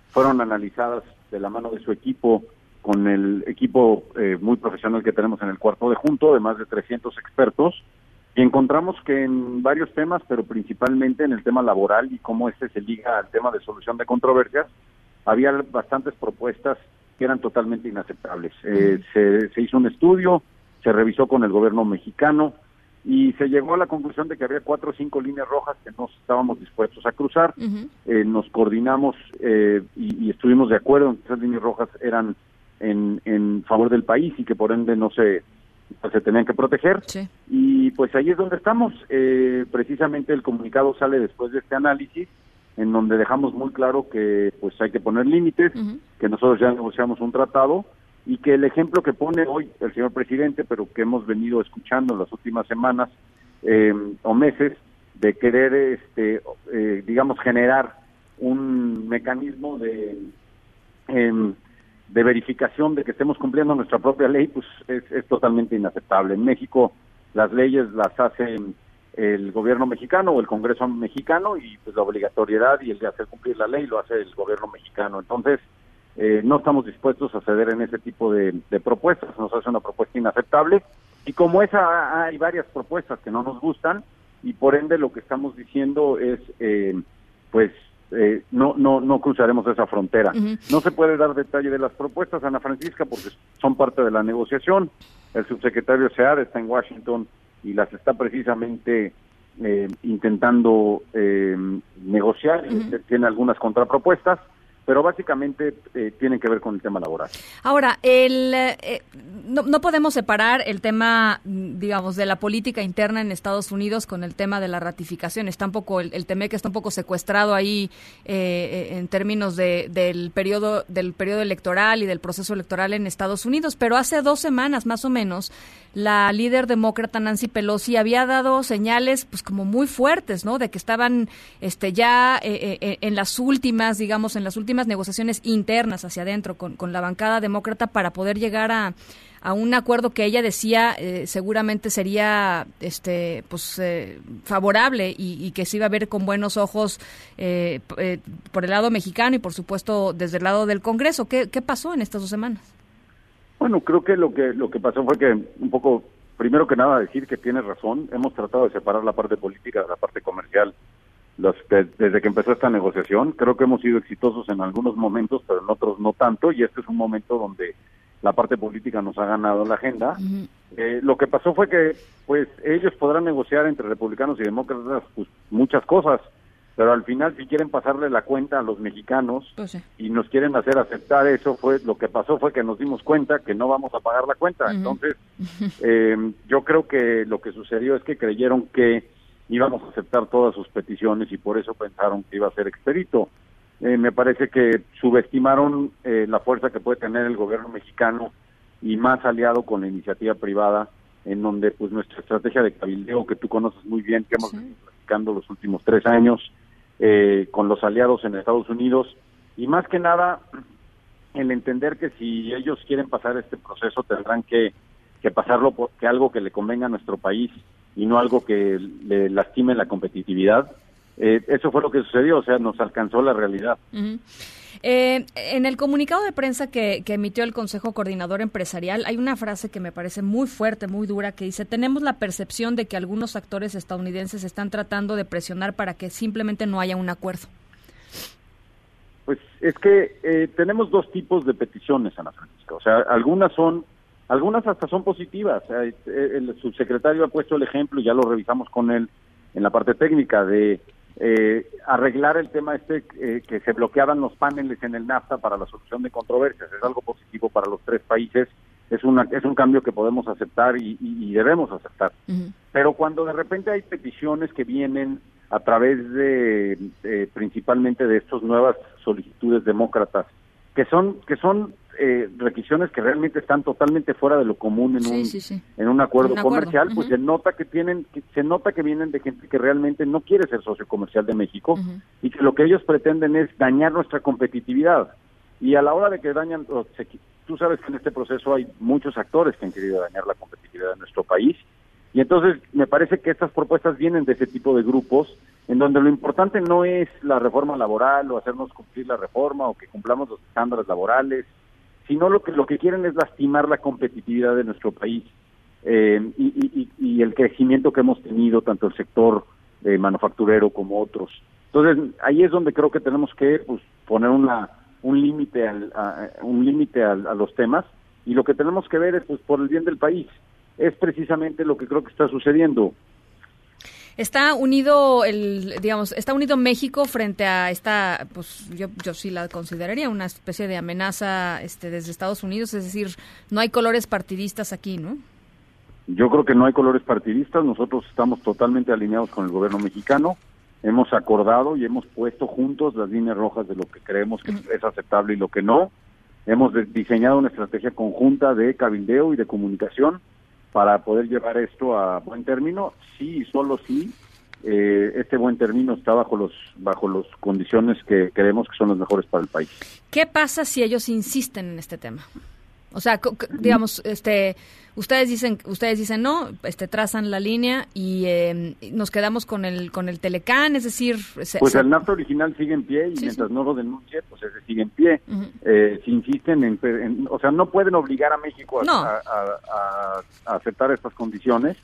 fueron analizadas de la mano de su equipo con el equipo muy profesional que tenemos en el cuarto de junto, de más de 300 expertos, y encontramos que en varios temas, pero principalmente en el tema laboral y cómo este se liga al tema de solución de controversias, había bastantes propuestas que eran totalmente inaceptables. Eh, se, hizo un estudio, se revisó con el gobierno mexicano y se llegó a la conclusión de que había cuatro o cinco líneas rojas que no estábamos dispuestos a cruzar. Eh, nos coordinamos eh, y, y, estuvimos de acuerdo en que esas líneas rojas eran en, en favor del país y que por ende no se pues, se tenían que proteger. Y pues ahí es donde estamos. Eh, precisamente el comunicado sale después de este análisis, en donde dejamos muy claro que pues hay que poner límites, que nosotros ya negociamos un tratado y que el ejemplo que pone hoy el señor presidente, pero que hemos venido escuchando en las últimas semanas eh, o meses, de querer, este, eh, digamos, generar un mecanismo de em, de verificación de que estemos cumpliendo nuestra propia ley, pues es, es totalmente inaceptable. En México las leyes las hace el gobierno mexicano o el Congreso mexicano y pues la obligatoriedad y el de hacer cumplir la ley lo hace el gobierno mexicano. Entonces, eh, no estamos dispuestos a ceder en ese tipo de, de, propuestas, nos hace una propuesta inaceptable y como esa hay varias propuestas que no nos gustan y por ende lo que estamos diciendo es eh, pues eh, no, no, no cruzaremos esa frontera. No se puede dar detalle de las propuestas, Ana Francisca, porque son parte de la negociación. El subsecretario Sead está en Washington y las está precisamente eh, intentando eh, negociar, tiene algunas contrapropuestas pero básicamente eh, tienen que ver con el tema laboral. Ahora, el, eh, no, no, podemos separar el tema, digamos, de la política interna en Estados Unidos con el tema de la ratificación. Está un poco, el, el que está un poco secuestrado ahí eh, en términos de, del periodo del periodo electoral y del proceso electoral en Estados Unidos. Pero hace dos semanas, más o menos, la líder demócrata Nancy Pelosi había dado señales, pues, como muy fuertes, ¿no? De que estaban, este, ya en las últimas, digamos, en las últimas negociaciones internas hacia adentro con, con la bancada demócrata para poder llegar a, a un acuerdo que ella decía eh, seguramente sería este pues eh, favorable y, que se iba a ver con buenos ojos eh, por el lado mexicano y por supuesto desde el lado del Congreso. ¿Qué, ¿Qué pasó en estas dos semanas? Bueno, creo que lo que lo que pasó fue que un poco primero que nada decir que tiene razón. Hemos tratado de separar la parte política de la parte comercial desde que empezó esta negociación. Creo que hemos sido exitosos en algunos momentos, pero en otros no tanto, y este es un momento donde la parte política nos ha ganado la agenda. Eh, lo que pasó fue que, pues, ellos podrán negociar entre republicanos y demócratas pues, muchas cosas, pero al final si quieren pasarle la cuenta a los mexicanos Pues sí. y nos quieren hacer aceptar eso, fue lo que pasó fue que nos dimos cuenta que no vamos a pagar la cuenta. Entonces, eh, yo creo que lo que sucedió es que creyeron que íbamos a aceptar todas sus peticiones y por eso pensaron que iba a ser expedito. Eh, me parece que subestimaron eh, la fuerza que puede tener el gobierno mexicano y más aliado con la iniciativa privada, en donde pues nuestra estrategia de cabildeo, que tú conoces muy bien, que hemos venido practicando los últimos tres años, eh, con los aliados en Estados Unidos, y más que nada el entender que si ellos quieren pasar este proceso tendrán que, que pasarlo porque algo que le convenga a nuestro país y no algo que le lastime la competitividad. Eh, eso fue lo que sucedió, o sea, nos alcanzó la realidad. Eh, en el comunicado de prensa que, emitió el Consejo Coordinador Empresarial hay una frase que me parece muy fuerte, muy dura, que dice, tenemos la percepción de que algunos actores estadounidenses están tratando de presionar para que simplemente no haya un acuerdo. Pues es que eh, tenemos dos tipos de peticiones, Ana Francisca. O sea, algunas son, algunas hasta son positivas. Eh, el subsecretario ha puesto el ejemplo, ya lo revisamos con él en la parte técnica, de eh, arreglar el tema este eh, que se bloqueaban los paneles en el NAFTA para la solución de controversias. Es algo positivo para los tres países. Es, una, es un cambio que podemos aceptar y, y- y debemos aceptar. Pero cuando de repente hay peticiones que vienen a través de eh, principalmente de estas nuevas solicitudes demócratas, que son que son eh, requisiciones que realmente están totalmente fuera de lo común en Sí, un sí, sí. en un acuerdo Un acuerdo, comercial, pues se nota que tienen que, se nota que vienen de gente que realmente no quiere ser socio comercial de México y que lo que ellos pretenden es dañar nuestra competitividad. Y a la hora de que dañan, tú sabes que en este proceso hay muchos actores que han querido dañar la competitividad de nuestro país. Y entonces me parece que estas propuestas vienen de ese tipo de grupos, en donde lo importante no es la reforma laboral o hacernos cumplir la reforma o que cumplamos los estándares laborales, sino lo que lo que quieren es lastimar la competitividad de nuestro país eh, y, y- el crecimiento que hemos tenido tanto el sector eh, manufacturero como otros. Entonces ahí es donde creo que tenemos que pues, poner una un límite al- a, un límite al- a los temas y lo que tenemos que ver es pues por el bien del país es precisamente lo que creo que está sucediendo. Está unido el, digamos, está unido México frente a esta, pues yo, yo sí la consideraría una especie de amenaza este, desde Estados Unidos, es decir, no hay colores partidistas aquí, ¿no? Yo creo que no hay colores partidistas, nosotros estamos totalmente alineados con el gobierno mexicano, hemos acordado y hemos puesto juntos las líneas rojas de lo que creemos que es aceptable y lo que no. Hemos diseñado una estrategia conjunta de cabildeo y de comunicación para poder llevar esto a buen término, sí y solo sí. eh, este buen término está bajo los bajo las condiciones que creemos que son las mejores para el país. ¿Qué pasa si ellos insisten en este tema? O sea, digamos, este, ustedes dicen, ustedes dicen no, este, trazan la línea y eh, nos quedamos con el, con el Telecán, es decir, se- Pues se- el NAFTA original sigue en pie y mientras no lo denuncie, pues ese sigue en pie. Eh, si insisten en, en- o sea, no pueden obligar a México a, No. a- a- a aceptar estas condiciones.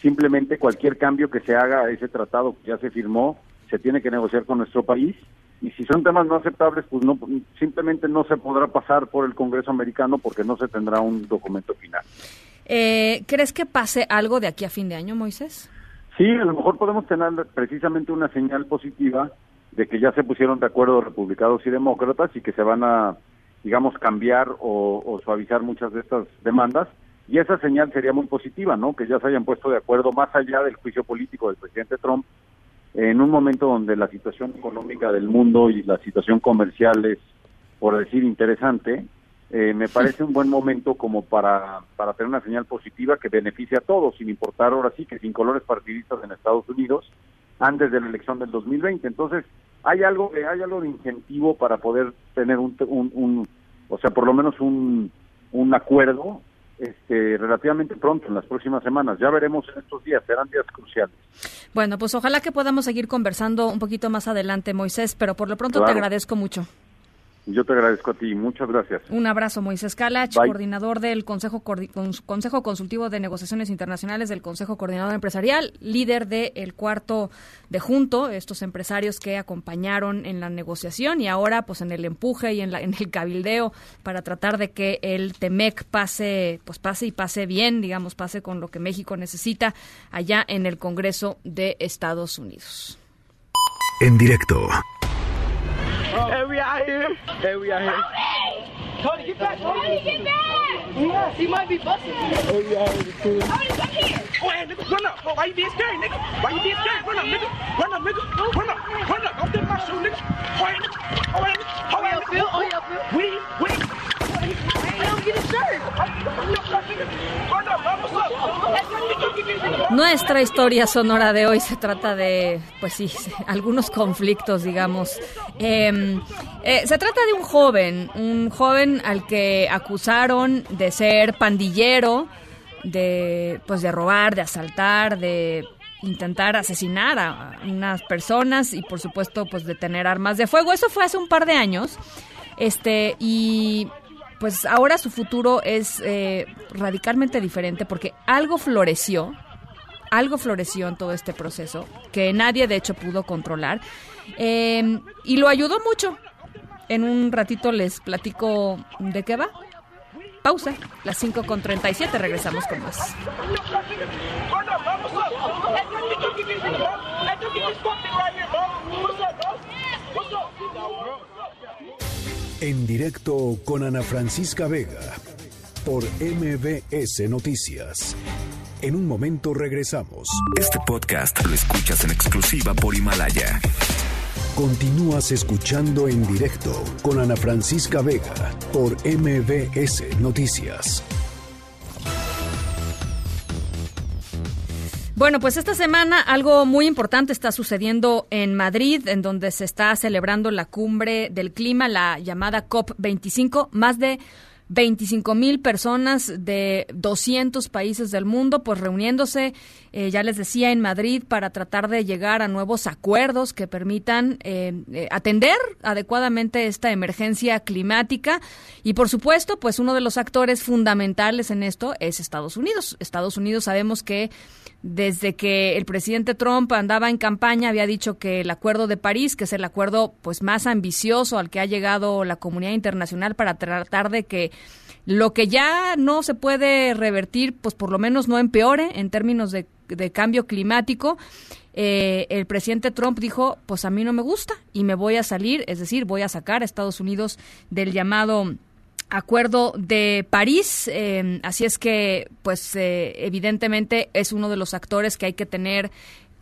Simplemente cualquier cambio que se haga a ese tratado que ya se firmó, se tiene que negociar con nuestro país. Y si son temas no aceptables, pues no, simplemente no se podrá pasar por el Congreso americano porque no se tendrá un documento final. eh, ¿crees que pase algo de aquí a fin de año, Moisés? Sí, a lo mejor podemos tener precisamente una señal positiva de que ya se pusieron de acuerdo republicanos y demócratas y que se van a, digamos, cambiar o, o suavizar muchas de estas demandas. Y esa señal sería muy positiva, ¿no? Que ya se hayan puesto de acuerdo más allá del juicio político del presidente Trump, en un momento donde la situación económica del mundo y la situación comercial es, por decir, interesante, eh, me parece un buen momento como para, para tener una señal positiva que beneficie a todos, sin importar ahora sí que sin colores partidistas en Estados Unidos, antes de la elección del 2020. Entonces, hay algo, de- hay algo de incentivo para poder tener un, un, un- o sea, por lo menos un, un acuerdo este, relativamente pronto, en las próximas semanas. Ya veremos en estos días, serán días cruciales. Bueno, pues ojalá que podamos seguir conversando un poquito más adelante, Moisés, pero por lo pronto te agradezco mucho. Yo te agradezco a ti, muchas gracias. Un abrazo, Moisés Calach, coordinador del Consejo, Consejo Consultivo de Negociaciones Internacionales del Consejo Coordinador Empresarial, líder del cuarto de junto, estos empresarios que acompañaron en la negociación y ahora pues en el empuje y en, la, en el cabildeo para tratar de que el TEMEC pase, pues pase y pase bien, digamos, pase con lo que México necesita allá en el Congreso de Estados Unidos. En directo Hey, we out here. Hey, we out here. Cody, get back. Cody, get back. Yes, he might be busting. Hey, we out here. Cody, come here. Go ahead, nigga. Run up. Why you being scared, nigga? Why you being scared? Run up, nigga. Run up, nigga. Run up. Nuestra historia sonora de hoy se trata de, pues sí, algunos conflictos, digamos. Em, eh, se trata de un joven, un joven al que acusaron de ser pandillero, de, pues de robar, de asaltar, de intentar asesinar a unas personas y por supuesto pues de tener armas de fuego. Eso fue hace un par de años. Este, y pues ahora su futuro es eh, radicalmente diferente porque algo floreció, algo floreció en todo este proceso que nadie de hecho pudo controlar em, y lo ayudó mucho. En un ratito les platico de qué va. Pausa, las 5 con 37, regresamos con más. En directo con Ana Francisca Vega por MBS Noticias. En un momento regresamos. Este podcast lo escuchas en exclusiva por Himalaya. Continúas escuchando en directo con Ana Francisca Vega por MBS Noticias. Bueno, pues esta semana algo muy importante está sucediendo en Madrid, en donde se está celebrando la cumbre del clima, la llamada COP25. Más de 25 mil personas de 200 países del mundo, pues reuniéndose, eh, ya les decía, en Madrid para tratar de llegar a nuevos acuerdos que permitan eh, eh, atender adecuadamente esta emergencia climática. Y por supuesto, pues uno de los actores fundamentales en esto es Estados Unidos. Estados Unidos sabemos que desde que el presidente Trump andaba en campaña había dicho que el Acuerdo de París, que es el acuerdo pues más ambicioso al que ha llegado la comunidad internacional para tratar de que lo que ya no se puede revertir, pues por lo menos no empeore en términos de, cambio climático. Eh, el presidente Trump dijo, pues a mí no me gusta y me voy a salir, es decir, voy a sacar a Estados Unidos del llamado Acuerdo de París. Eh, así es que, pues, eh, evidentemente es uno de los actores que hay que tener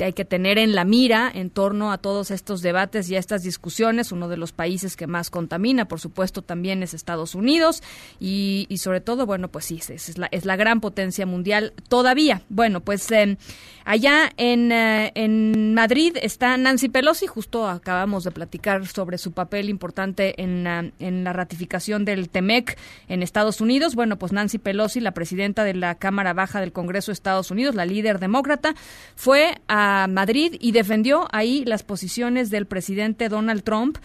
hay que tener en la mira en torno a todos estos debates y a estas discusiones. Uno de los países que más contamina, por supuesto, también es Estados Unidos y, sobre todo, bueno, pues sí, es, la, es la gran potencia mundial todavía. Bueno, pues eh, allá en, eh, en Madrid está Nancy Pelosi, justo acabamos de platicar sobre su papel importante en, eh, en la ratificación del TEMEC en Estados Unidos. Bueno, pues Nancy Pelosi, la presidenta de la Cámara Baja del Congreso de Estados Unidos, la líder demócrata, fue a Madrid y defendió ahí las posiciones del presidente Donald Trump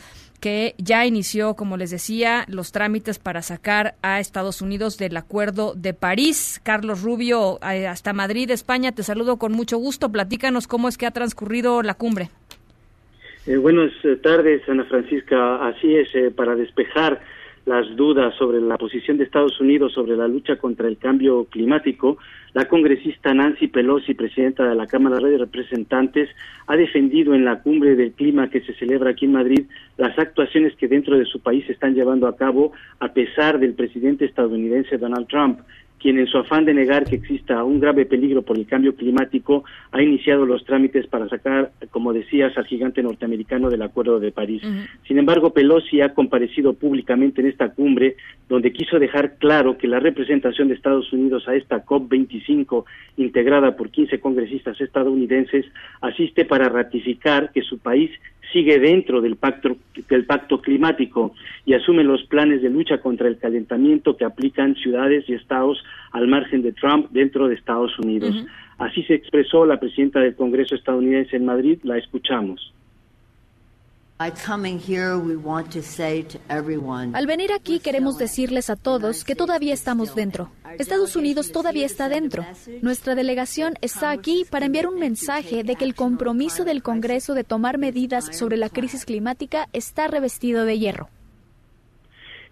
que ya inició, como les decía, los trámites para sacar a Estados Unidos del Acuerdo de París. Carlos Rubio, eh, hasta Madrid, España, te saludo con mucho gusto. Platícanos cómo es que ha transcurrido la cumbre. Eh, buenas eh, tardes, Ana Francisca. Así es, para despejar las dudas sobre la posición de Estados Unidos sobre la lucha contra el cambio climático, la congresista Nancy Pelosi, presidenta de la Cámara de Representantes, ha defendido en la cumbre del clima que se celebra aquí en Madrid las actuaciones que dentro de su país están llevando a cabo a pesar del presidente estadounidense Donald Trump quien en su afán de negar que exista un grave peligro por el cambio climático ha iniciado los trámites para sacar, como decías, al gigante norteamericano del Acuerdo de París. Sin embargo, Pelosi ha comparecido públicamente en esta cumbre donde quiso dejar claro que la representación de Estados Unidos a esta COP25, integrada por 15 congresistas estadounidenses, asiste para ratificar que su país sigue dentro del pacto, del pacto climático y asume los planes de lucha contra el calentamiento que aplican ciudades y estados al margen de Trump dentro de Estados Unidos. Así se expresó la presidenta del Congreso estadounidense en Madrid, la escuchamos. Al venir aquí queremos decirles a todos que todavía estamos dentro. Estados Unidos todavía está dentro. Nuestra delegación está aquí para enviar un mensaje de que el compromiso del Congreso de tomar medidas sobre la crisis climática está revestido de hierro.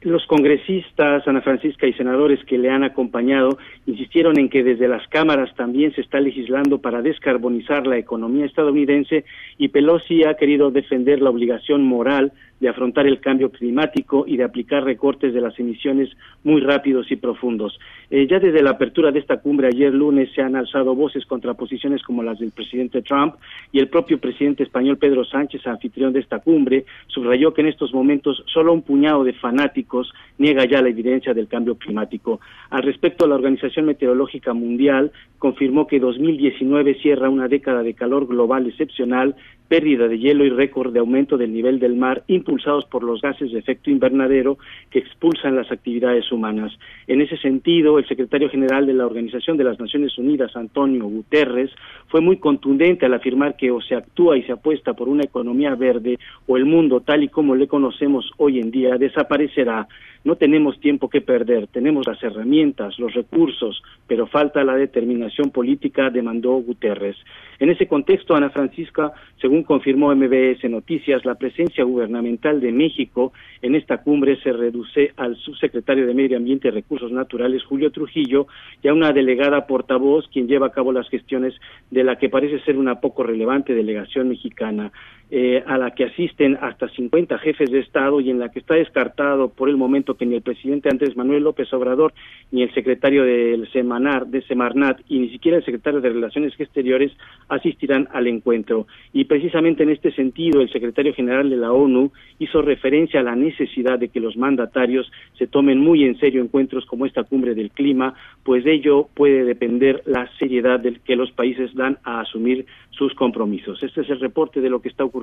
Los congresistas, Ana Francisca y senadores que le han acompañado insistieron en que desde las cámaras también se está legislando para descarbonizar la economía estadounidense y Pelosi ha querido defender la obligación moral de afrontar el cambio climático y de aplicar recortes de las emisiones muy rápidos y profundos. Eh, ya desde la apertura de esta cumbre ayer lunes se han alzado voces contra posiciones como las del presidente Trump y el propio presidente español Pedro Sánchez, anfitrión de esta cumbre, subrayó que en estos momentos solo un puñado de fanáticos niega ya la evidencia del cambio climático. Al respecto, la Organización Meteorológica Mundial confirmó que 2019 cierra una década de calor global excepcional pérdida de hielo y récord de aumento del nivel del mar impulsados por los gases de efecto invernadero que expulsan las actividades humanas. En ese sentido, el secretario general de la Organización de las Naciones Unidas, Antonio Guterres, fue muy contundente al afirmar que o se actúa y se apuesta por una economía verde o el mundo tal y como le conocemos hoy en día desaparecerá. No tenemos tiempo que perder, tenemos las herramientas, los recursos, pero falta la determinación política, demandó Guterres. En ese contexto, Ana Francisca, según confirmó MBS Noticias, la presencia gubernamental de México en esta cumbre se reduce al subsecretario de Medio Ambiente y Recursos Naturales, Julio Trujillo, y a una delegada portavoz, quien lleva a cabo las gestiones de la que parece ser una poco relevante delegación mexicana. Eh, a la que asisten hasta 50 jefes de Estado y en la que está descartado por el momento que ni el presidente Andrés Manuel López Obrador, ni el secretario del Semanar, de Semarnat y ni siquiera el secretario de Relaciones Exteriores asistirán al encuentro. Y precisamente en este sentido, el secretario general de la ONU hizo referencia a la necesidad de que los mandatarios se tomen muy en serio encuentros como esta cumbre del clima, pues de ello puede depender la seriedad del que los países dan a asumir sus compromisos. Este es el reporte de lo que está ocurriendo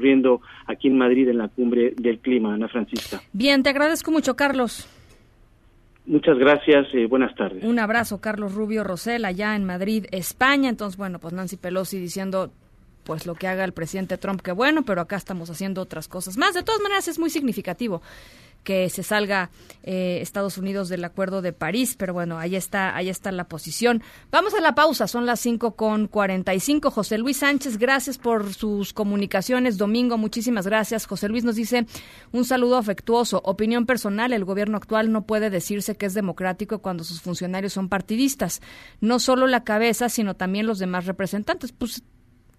aquí en Madrid en la cumbre del clima, Ana Francisca. Bien, te agradezco mucho, Carlos. Muchas gracias, eh, buenas tardes. Un abrazo, Carlos Rubio Rosel, allá en Madrid, España. Entonces, bueno, pues Nancy Pelosi diciendo pues lo que haga el presidente Trump, que bueno, pero acá estamos haciendo otras cosas más. De todas maneras, es muy significativo que se salga eh, Estados Unidos del Acuerdo de París, pero bueno, ahí está, ahí está la posición. Vamos a la pausa, son las cinco con cuarenta y cinco. José Luis Sánchez, gracias por sus comunicaciones. Domingo, muchísimas gracias. José Luis nos dice un saludo afectuoso. Opinión personal, el gobierno actual no puede decirse que es democrático cuando sus funcionarios son partidistas. No solo la cabeza, sino también los demás representantes. Pues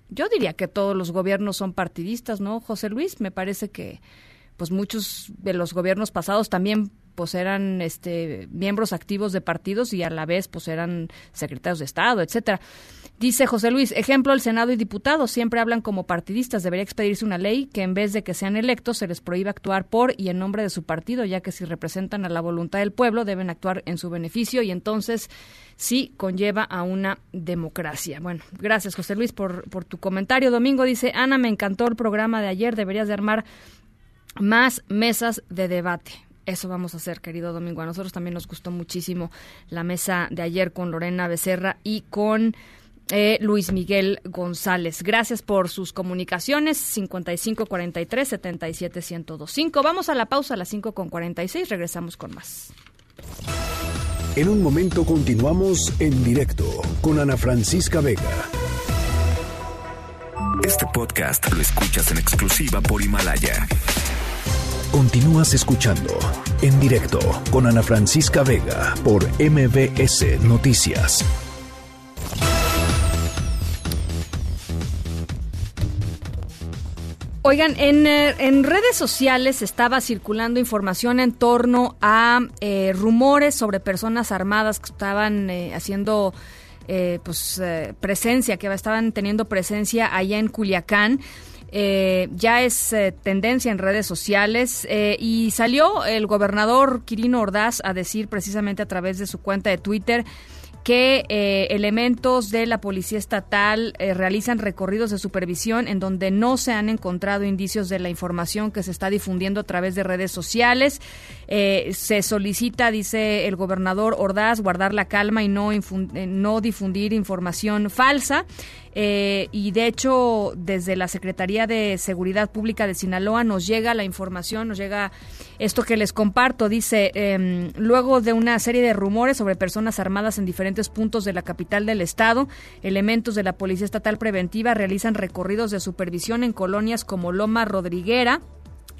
yo diría que todos los gobiernos son partidistas, ¿no, José Luis? Me parece que pues muchos de los gobiernos pasados también pues eran este miembros activos de partidos y a la vez pues eran secretarios de Estado, etcétera. Dice José Luis, ejemplo, el Senado y diputados siempre hablan como partidistas. Debería expedirse una ley que en vez de que sean electos se les prohíba actuar por y en nombre de su partido, ya que si representan a la voluntad del pueblo deben actuar en su beneficio y entonces sí conlleva a una democracia. Bueno, gracias José Luis por, por tu comentario. Domingo dice, Ana, me encantó el programa de ayer, deberías de armar más mesas de debate. Eso vamos a hacer, querido Domingo. A nosotros también nos gustó muchísimo la mesa de ayer con Lorena Becerra y con eh, Luis Miguel González. Gracias por sus comunicaciones. 5543 77 Vamos a la pausa a las 5 con 46. Regresamos con más. En un momento continuamos en directo con Ana Francisca Vega. Este podcast lo escuchas en exclusiva por Himalaya. Continúas escuchando en directo con Ana Francisca Vega por MBS Noticias. Oigan, en, eh, en, redes sociales estaba circulando información en torno a eh, rumores sobre personas armadas que estaban eh, haciendo pues presencia, que estaban teniendo presencia allá en Culiacán. Eh, ya es eh, tendencia en redes sociales eh, y salió el gobernador Quirino Ordaz a decir precisamente a través de su cuenta de Twitter que eh, elementos de la Policía Estatal eh, realizan recorridos de supervisión en donde no se han encontrado indicios de la información que se está difundiendo a través de redes sociales. Eh, se solicita, dice el gobernador Ordaz, guardar la calma y no, no difundir información falsa. Eh, y de hecho, desde la Secretaría de Seguridad Pública de Sinaloa nos llega la información, nos llega esto que les comparto. Dice, em, luego de una serie de rumores sobre personas armadas en diferentes puntos de la capital del estado, elementos de la Policía Estatal Preventiva realizan recorridos de supervisión en colonias como Loma Rodriguera,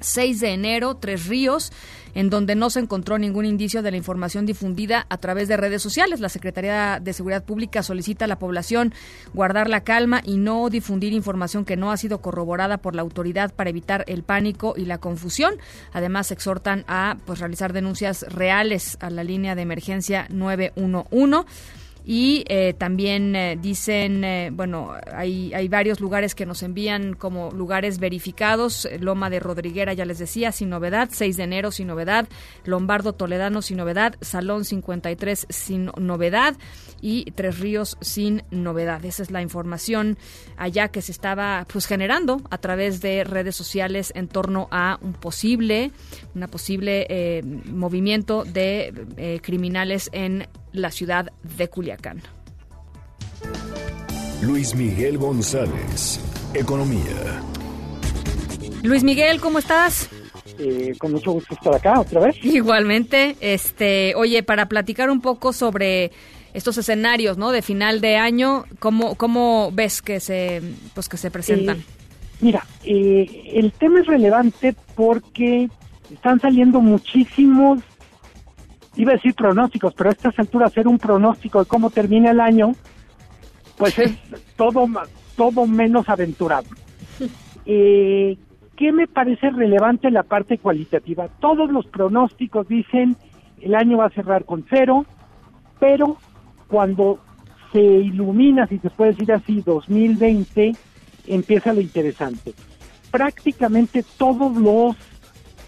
6 de enero, Tres Ríos, en donde no se encontró ningún indicio de la información difundida a través de redes sociales. La Secretaría de Seguridad Pública solicita a la población guardar la calma y no difundir información que no ha sido corroborada por la autoridad para evitar el pánico y la confusión. Además, exhortan a pues, realizar denuncias reales a la línea de emergencia 911 y eh, también eh, dicen, eh, bueno, hay, hay varios lugares que nos envían como lugares verificados, Loma de Rodriguera, ya les decía, sin novedad, 6 de enero sin novedad, Lombardo Toledano sin novedad, Salón 53 sin novedad y Tres Ríos sin novedad. Esa es la información allá que se estaba pues generando a través de redes sociales en torno a un posible, una posible movimiento de criminales en la ciudad de Culiacán. Luis Miguel González, Economía. Luis Miguel, ¿cómo estás? Eh, con mucho gusto estar acá otra vez. Igualmente, este, oye, para platicar un poco sobre estos escenarios, ¿no? De final de año, ¿cómo, cómo ves que se, pues que se presentan? Eh, mira, eh, el tema es relevante porque están saliendo muchísimos iba a decir pronósticos, pero a estas alturas hacer un pronóstico de cómo termina el año, pues es todo, todo menos aventurado. Eh, ¿Qué me parece relevante en la parte cualitativa? Todos los pronósticos dicen el año va a cerrar con cero, pero cuando se ilumina, si se puede decir así, 2020, empieza lo interesante. Prácticamente todos los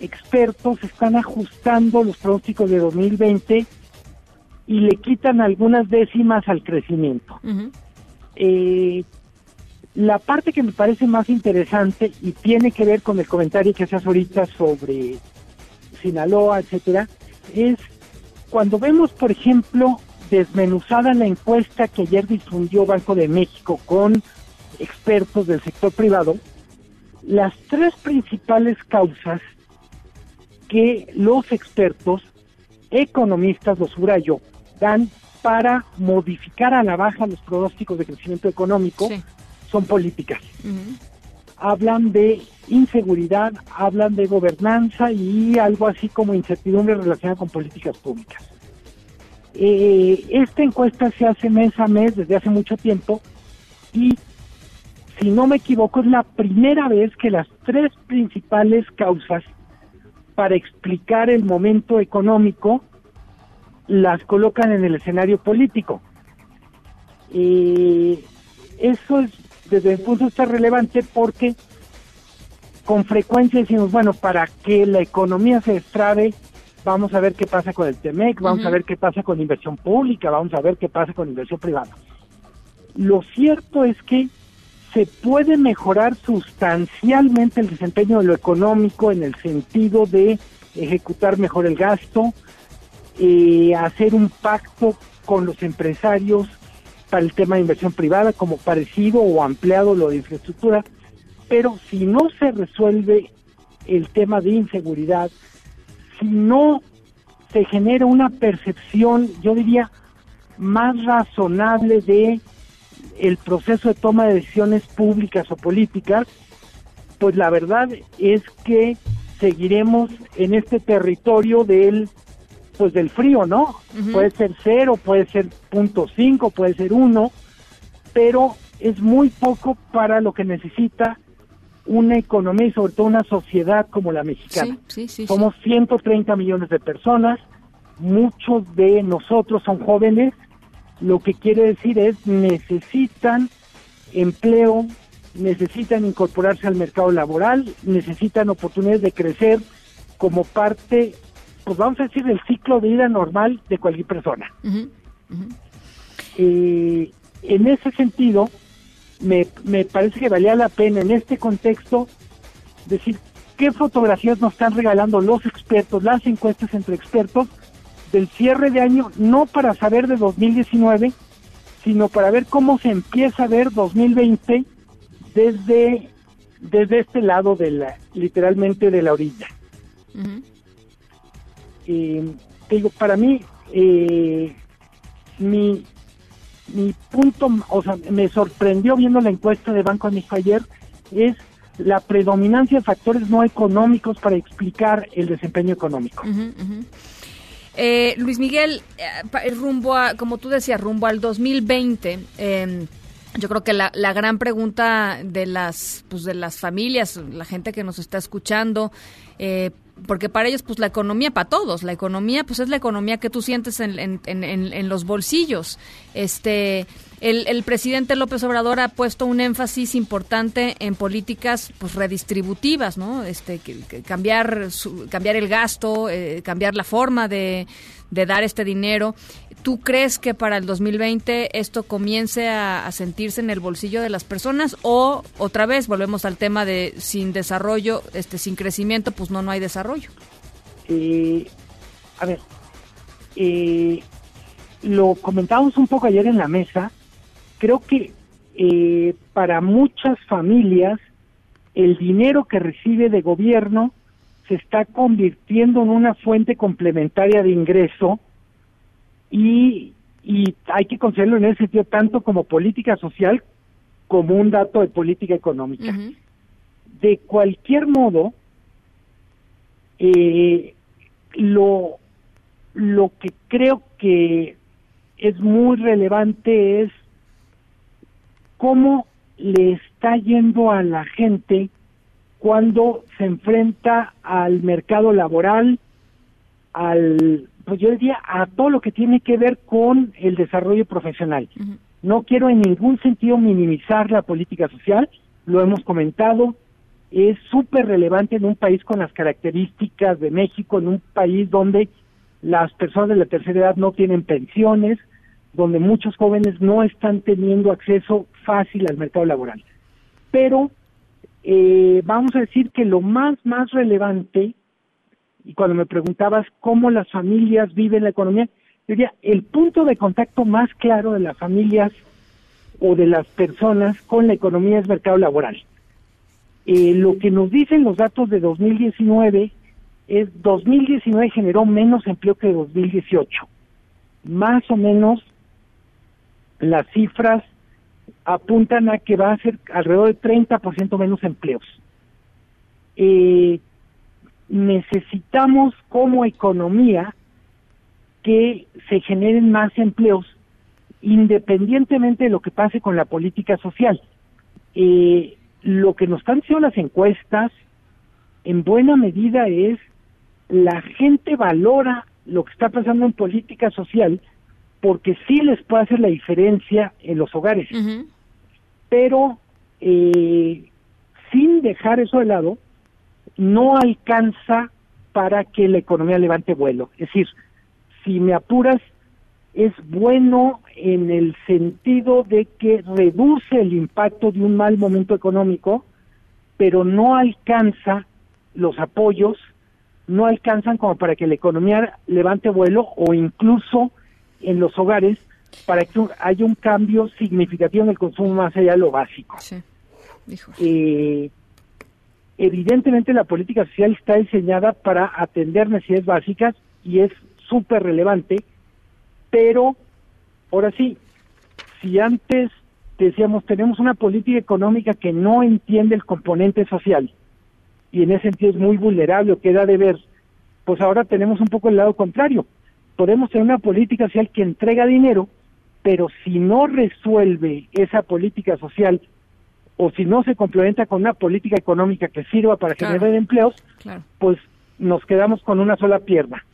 expertos están ajustando los pronósticos de 2020 y le quitan algunas décimas al crecimiento. Eh, la parte que me parece más interesante y tiene que ver con el comentario que haces ahorita sobre Sinaloa, etcétera, es cuando vemos, por ejemplo, desmenuzada la encuesta que ayer difundió Banco de México con expertos del sector privado, las tres principales causas que los expertos, economistas, lo subrayo, dan para modificar a la baja los pronósticos de crecimiento económico son políticas. Hablan de inseguridad, hablan de gobernanza y algo así como incertidumbre relacionada con políticas públicas. Eh, esta encuesta se hace mes a mes desde hace mucho tiempo y, si no me equivoco, es la primera vez que las tres principales causas para explicar el momento económico las colocan en el escenario político. Y eso es desde el punto de vista relevante porque con frecuencia decimos, bueno, para que la economía se destrabe, vamos a ver qué pasa con el TEMEC, vamos a ver qué pasa con inversión pública, vamos a ver qué pasa con inversión privada. Lo cierto es que se puede mejorar sustancialmente el desempeño de lo económico en el sentido de ejecutar mejor el gasto, eh, hacer un pacto con los empresarios para el tema de inversión privada como parecido o ampliado lo de infraestructura, pero si no se resuelve el tema de inseguridad, si no se genera una percepción, yo diría, más razonable de el proceso de toma de decisiones públicas o políticas, pues la verdad es que seguiremos en este territorio del pues del frío, ¿no? Puede ser cero, puede ser punto cinco, puede ser uno, pero es muy poco para lo que necesita una economía y sobre todo una sociedad como la mexicana. Somos 130 millones de personas, muchos de nosotros son jóvenes, lo que quiere decir es necesitan empleo, necesitan incorporarse al mercado laboral, necesitan oportunidades de crecer como parte, pues vamos a decir, del ciclo de vida normal de cualquier persona. eh, en ese sentido, me, me parece que valía la pena en este contexto decir qué fotografías nos están regalando los expertos, las encuestas entre expertos del cierre de año, no para saber de 2019, sino para ver cómo se empieza a ver 2020 desde, desde este lado de la, literalmente de la orilla. Eh, te digo, para mí, eh, mi, mi punto, o sea, me sorprendió viendo la encuesta de Banco de México ayer, es la predominancia de factores no económicos para explicar el desempeño económico. Eh, Luis Miguel, eh, rumbo a, como tú decías, rumbo al 2020, eh, yo creo que la, la, gran pregunta de las, pues de las familias, la gente que nos está escuchando, eh, porque para ellos pues la economía para todos la economía pues es la economía que tú sientes en, en, en, en los bolsillos. Este el, el, presidente López Obrador ha puesto un énfasis importante en políticas pues redistributivas no este que, cambiar su, cambiar el gasto eh, cambiar la forma de, dar este dinero ¿Tú crees que para el 2020 esto comience a, a, sentirse en el bolsillo de las personas o otra vez volvemos al tema de sin desarrollo, este sin crecimiento, pues no no hay desarrollo? Eh, a ver, eh, lo comentábamos un poco ayer en la mesa. Creo que eh, para muchas familias el dinero que recibe de gobierno se está convirtiendo en una fuente complementaria de ingreso y, y hay que considerarlo en ese sentido tanto como política social como un dato de política económica. Uh -huh. De cualquier modo, eh, lo, lo que creo que es muy relevante es cómo le está yendo a la gente cuando se enfrenta al mercado laboral, al pues yo diría a todo lo que tiene que ver con el desarrollo profesional. Uh -huh. No quiero en ningún sentido minimizar la política social, lo hemos comentado, es súper relevante en un país con las características de México, en un país donde las personas de la tercera edad no tienen pensiones, donde muchos jóvenes no están teniendo acceso fácil al mercado laboral. Pero eh, vamos a decir que lo más, más relevante y cuando me preguntabas cómo las familias viven la economía, diría, el punto de contacto más claro de las familias o de las personas con la economía es mercado laboral. Eh, lo que nos dicen los datos de 2019 es 2019 generó menos empleo que 2018. Más o menos las cifras apuntan a que va a ser alrededor de 30% menos empleos. Eh, necesitamos como economía que se generen más empleos independientemente de lo que pase con la política social. Eh, lo que nos están diciendo las encuestas en buena medida es la gente valora lo que está pasando en política social porque sí les puede hacer la diferencia en los hogares. Uh -huh. Pero eh, sin dejar eso de lado, no alcanza para que la economía levante vuelo. Es decir, si me apuras, es bueno en el sentido de que reduce el impacto de un mal momento económico, pero no alcanza los apoyos, no alcanzan como para que la economía levante vuelo o incluso en los hogares para que haya un cambio significativo en el consumo más allá de lo básico. Sí. Eh, evidentemente la política social está diseñada para atender necesidades básicas y es súper relevante, pero ahora sí, si antes decíamos tenemos una política económica que no entiende el componente social y en ese sentido es muy vulnerable o queda de ver, pues ahora tenemos un poco el lado contrario. Podemos tener una política social que entrega dinero, pero si no resuelve esa política social o si no se complementa con una política económica que sirva para claro. generar empleos, claro. pues nos quedamos con una sola pierna.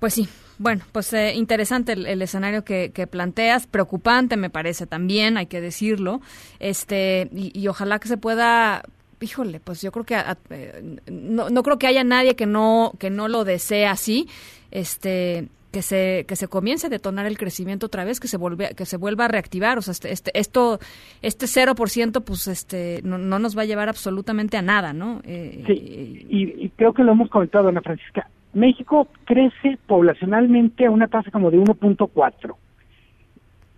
Pues sí, bueno, pues eh, interesante el, el escenario que, que, planteas, preocupante me parece también, hay que decirlo, este y, y ojalá que se pueda híjole, pues yo creo que a, no, no creo que haya nadie que no que no lo desee así, este que se que se comience a detonar el crecimiento otra vez, que se vuelve que se vuelva a reactivar, o sea, este, este esto este 0% pues este no, no, nos va a llevar absolutamente a nada, ¿no? Eh, sí, y, y, creo que lo hemos comentado Ana Francisca. México crece poblacionalmente a una tasa como de 1.4.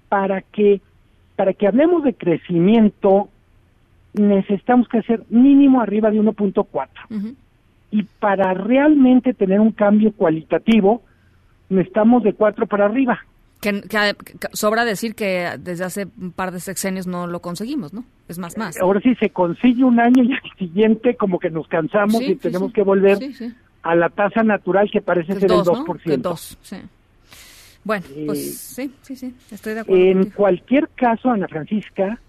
Para que para que hablemos de crecimiento necesitamos crecer mínimo arriba de 1.4. Y para realmente tener un cambio cualitativo, necesitamos de 4 para arriba. Que, sobra decir que desde hace un par de sexenios no lo conseguimos, ¿no? Es más, más. Ahora sí, se consigue un año y al siguiente como que nos cansamos y tenemos que volver a la tasa natural que parece ser el 2%. Bueno, pues sí, sí, sí, estoy de acuerdo. En cualquier caso, Ana Francisca,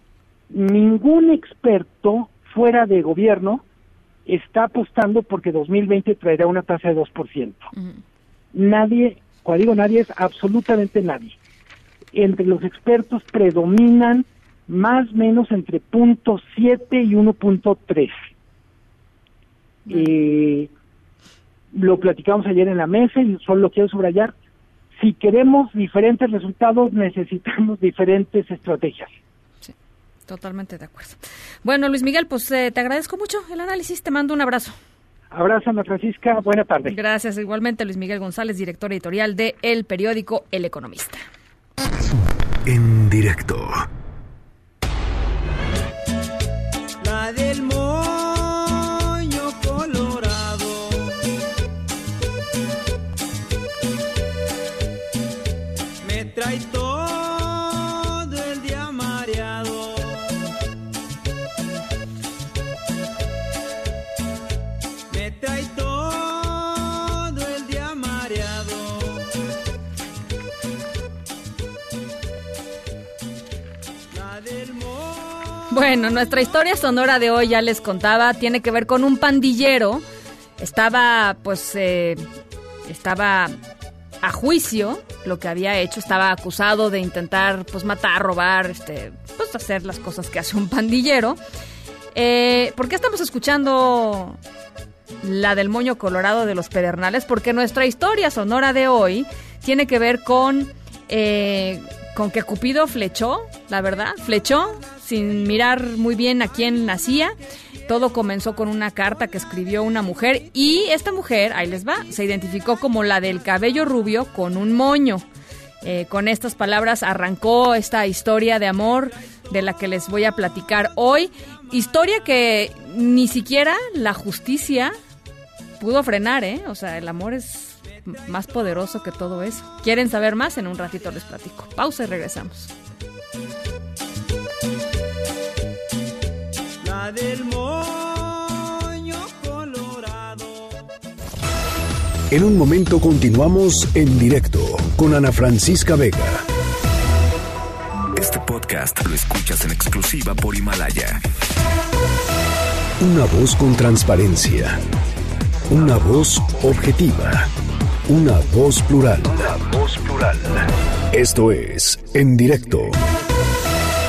ningún experto fuera de gobierno está apostando porque 2020 traerá una tasa de 2%. Nadie, cuando digo nadie, es absolutamente nadie. Entre los expertos predominan más o menos entre punto .7 y 1.3. Eh, lo platicamos ayer en la mesa y solo lo quiero subrayar. Si queremos diferentes resultados, necesitamos diferentes estrategias. Totalmente de acuerdo. Bueno, Luis Miguel, pues eh, te agradezco mucho el análisis, te mando un abrazo. Abrazo, Ana Francisca, buena tarde. Gracias, igualmente Luis Miguel González, director editorial de El Periódico El Economista. En directo. La del Bueno, nuestra historia sonora de hoy ya les contaba, tiene que ver con un pandillero. Estaba, pues, eh, estaba a juicio lo que había hecho, estaba acusado de intentar, pues, matar, robar, este, pues, hacer las cosas que hace un pandillero. Eh, ¿Por qué estamos escuchando la del moño colorado de los pedernales? Porque nuestra historia sonora de hoy tiene que ver con, eh, con que Cupido flechó, la verdad, flechó sin mirar muy bien a quién nacía. Todo comenzó con una carta que escribió una mujer y esta mujer, ahí les va, se identificó como la del cabello rubio con un moño. Eh, con estas palabras arrancó esta historia de amor de la que les voy a platicar hoy. Historia que ni siquiera la justicia pudo frenar, ¿eh? O sea, el amor es más poderoso que todo eso. ¿Quieren saber más? En un ratito les platico. Pausa y regresamos. Del moño colorado. En un momento continuamos en directo con Ana Francisca Vega. Este podcast lo escuchas en exclusiva por Himalaya. Una voz con transparencia. Una voz objetiva. Una voz plural. Una voz plural. Esto es En Directo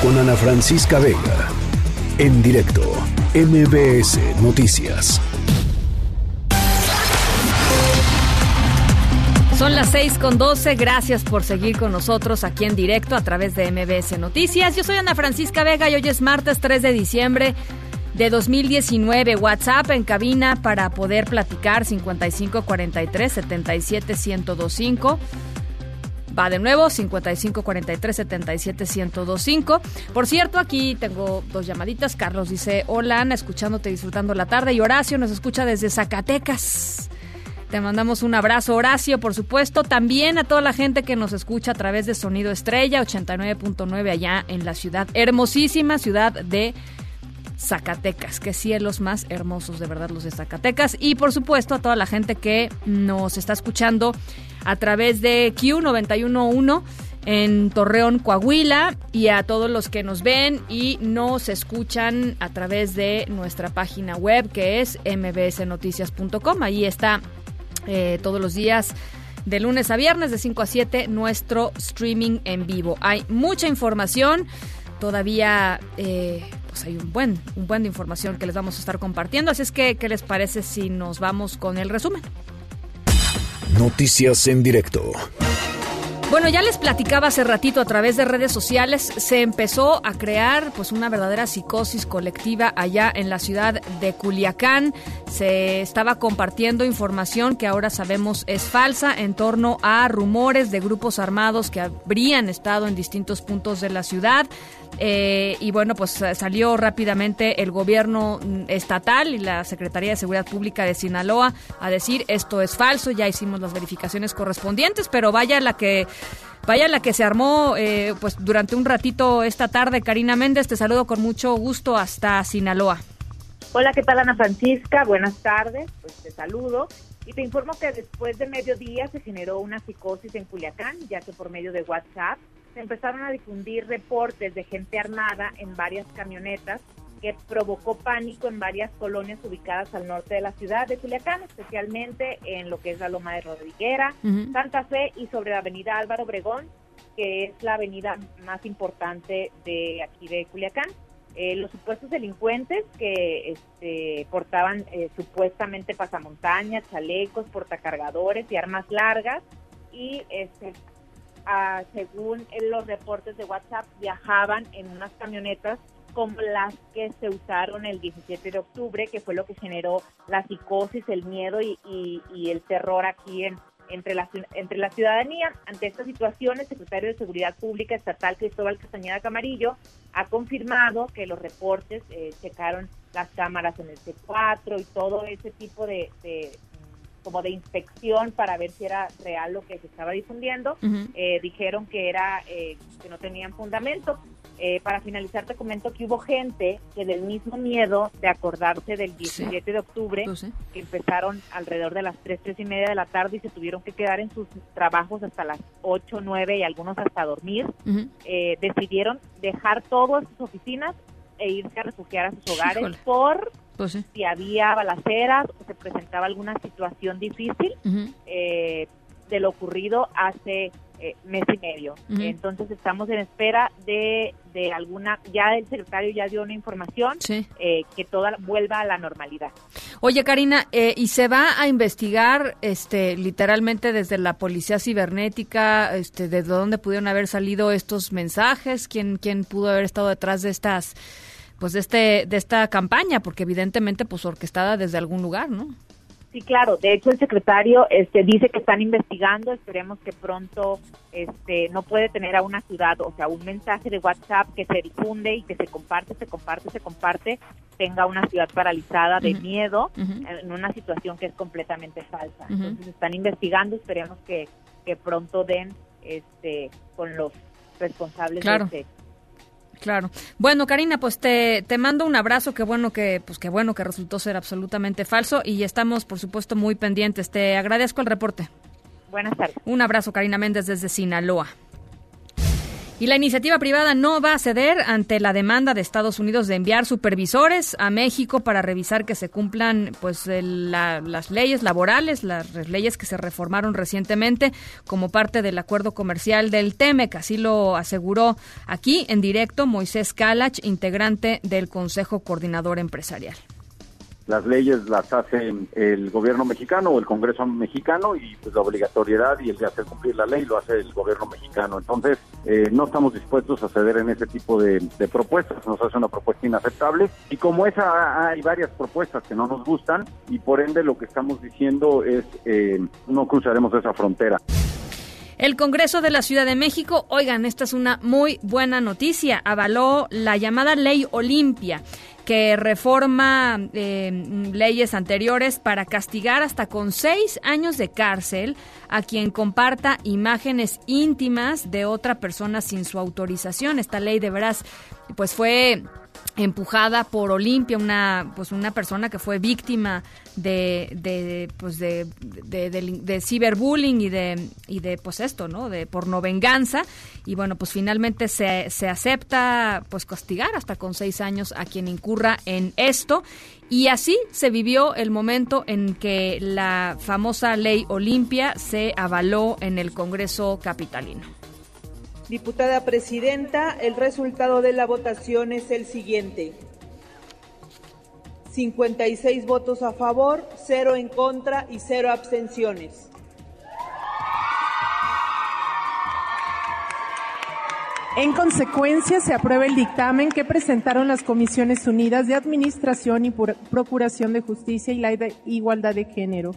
con Ana Francisca Vega en directo, MBS Noticias. Son las 6 con 12. Gracias por seguir con nosotros aquí en directo a través de MBS Noticias. Yo soy Ana Francisca Vega y hoy es martes 3 de diciembre de 2019. WhatsApp en cabina para poder platicar 5543 77 1025. Va de nuevo, 55 43 77 1025. Por cierto, aquí tengo dos llamaditas. Carlos dice: Hola Ana, escuchándote, disfrutando la tarde. Y Horacio nos escucha desde Zacatecas. Te mandamos un abrazo, Horacio, por supuesto. También a toda la gente que nos escucha a través de Sonido Estrella 89.9 allá en la ciudad, hermosísima ciudad de Zacatecas. Qué cielos más hermosos, de verdad, los de Zacatecas. Y por supuesto a toda la gente que nos está escuchando a través de Q911 en Torreón, Coahuila, y a todos los que nos ven y nos escuchan a través de nuestra página web que es mbsnoticias.com. Ahí está eh, todos los días de lunes a viernes de 5 a 7 nuestro streaming en vivo. Hay mucha información, todavía eh, pues hay un buen, un buen de información que les vamos a estar compartiendo, así es que ¿qué les parece si nos vamos con el resumen? Noticias en directo. Bueno, ya les platicaba hace ratito a través de redes sociales, se empezó a crear pues una verdadera psicosis colectiva allá en la ciudad de Culiacán. Se estaba compartiendo información que ahora sabemos es falsa en torno a rumores de grupos armados que habrían estado en distintos puntos de la ciudad. Eh, y bueno, pues salió rápidamente el gobierno mm, estatal y la Secretaría de Seguridad Pública de Sinaloa a decir esto es falso, ya hicimos las verificaciones correspondientes, pero vaya la que vaya la que se armó eh, pues durante un ratito esta tarde. Karina Méndez, te saludo con mucho gusto hasta Sinaloa. Hola, ¿qué tal Ana Francisca? Buenas tardes, pues te saludo y te informo que después de mediodía se generó una psicosis en Culiacán, ya que por medio de WhatsApp se empezaron a difundir reportes de gente armada en varias camionetas que provocó pánico en varias colonias ubicadas al norte de la ciudad de Culiacán, especialmente en lo que es la Loma de Rodriguera, Santa Fe y sobre la avenida Álvaro Obregón, que es la avenida más importante de aquí de Culiacán. Eh, los supuestos delincuentes que este, portaban eh, supuestamente pasamontañas, chalecos, portacargadores y armas largas y este, según los reportes de WhatsApp, viajaban en unas camionetas como las que se usaron el 17 de octubre, que fue lo que generó la psicosis, el miedo y, el terror aquí en, entre, la, entre la ciudadanía. Ante esta situación, el secretario de Seguridad Pública Estatal, Cristóbal Castañeda Camarillo, ha confirmado que los reportes eh, checaron las cámaras en el C4 y todo ese tipo de, como de inspección para ver si era real lo que se estaba difundiendo. Eh, dijeron que era eh, que no tenían fundamento. Eh, para finalizar te comento que hubo gente que del mismo miedo de acordarse del 17 de octubre, que empezaron alrededor de las 3, 3 y media de la tarde y se tuvieron que quedar en sus trabajos hasta las 8, 9 y algunos hasta dormir, decidieron dejar todas sus oficinas e irse a refugiar a sus hogares por pues si había balaceras o se presentaba alguna situación difícil eh, de lo ocurrido hace eh, mes y medio. Entonces estamos en espera de, de, alguna, ya el secretario ya dio una información eh, que toda vuelva a la normalidad. Oye Karina, ¿y se va a investigar este literalmente desde la policía cibernética, este, de dónde pudieron haber salido estos mensajes? ¿Quién, quién pudo haber estado detrás de estas pues de este de esta campaña porque evidentemente pues orquestada desde algún lugar no sí claro. De hecho el secretario este dice que están investigando. Esperemos que pronto este no puede tener a una ciudad o sea un mensaje de WhatsApp que se difunde y que se comparte se comparte se comparte tenga una ciudad paralizada de miedo en una situación que es completamente falsa. Entonces están investigando. Esperemos que que pronto den este con los responsables de este Claro. Bueno, Karina, pues te, te mando un abrazo. Qué bueno que, pues qué bueno que resultó ser absolutamente falso y estamos, por supuesto, muy pendientes. Te agradezco el reporte. Buenas tardes. Un abrazo, Karina Méndez, desde Sinaloa. Y la iniciativa privada no va a ceder ante la demanda de Estados Unidos de enviar supervisores a México para revisar que se cumplan pues las leyes laborales, las leyes que se reformaron recientemente como parte del acuerdo comercial del TEMEC. Así lo aseguró aquí en directo Moisés Kalach, integrante del Consejo Coordinador Empresarial las leyes las hace el gobierno mexicano o el Congreso mexicano y pues la obligatoriedad y el de hacer cumplir la ley lo hace el gobierno mexicano. Entonces, eh, no estamos dispuestos a ceder en ese tipo de, propuestas, nos hace una propuesta inaceptable y como esa hay varias propuestas que no nos gustan y por ende lo que estamos diciendo es eh, no cruzaremos esa frontera. El Congreso de la Ciudad de México, oigan, esta es una muy buena noticia, avaló la llamada Ley Olimpia que reforma eh, leyes anteriores para castigar hasta con seis años de cárcel a quien comparta imágenes íntimas de otra persona sin su autorización. Esta ley de veras, pues fue empujada por Olimpia, una pues una persona que fue víctima de, de pues de, de, ciberbullying y de y de pues esto, ¿no? De porno venganza y bueno, pues finalmente se, se acepta pues castigar hasta con seis años a quien incurra en esto y así se vivió el momento en que la famosa ley Olimpia se avaló en el Congreso capitalino. Diputada Presidenta, el resultado de la votación es el siguiente. 56 votos a favor, 0 en contra y 0 abstenciones. En consecuencia, se aprueba el dictamen que presentaron las Comisiones Unidas de Administración y Procuración de Justicia y la Igualdad de Género.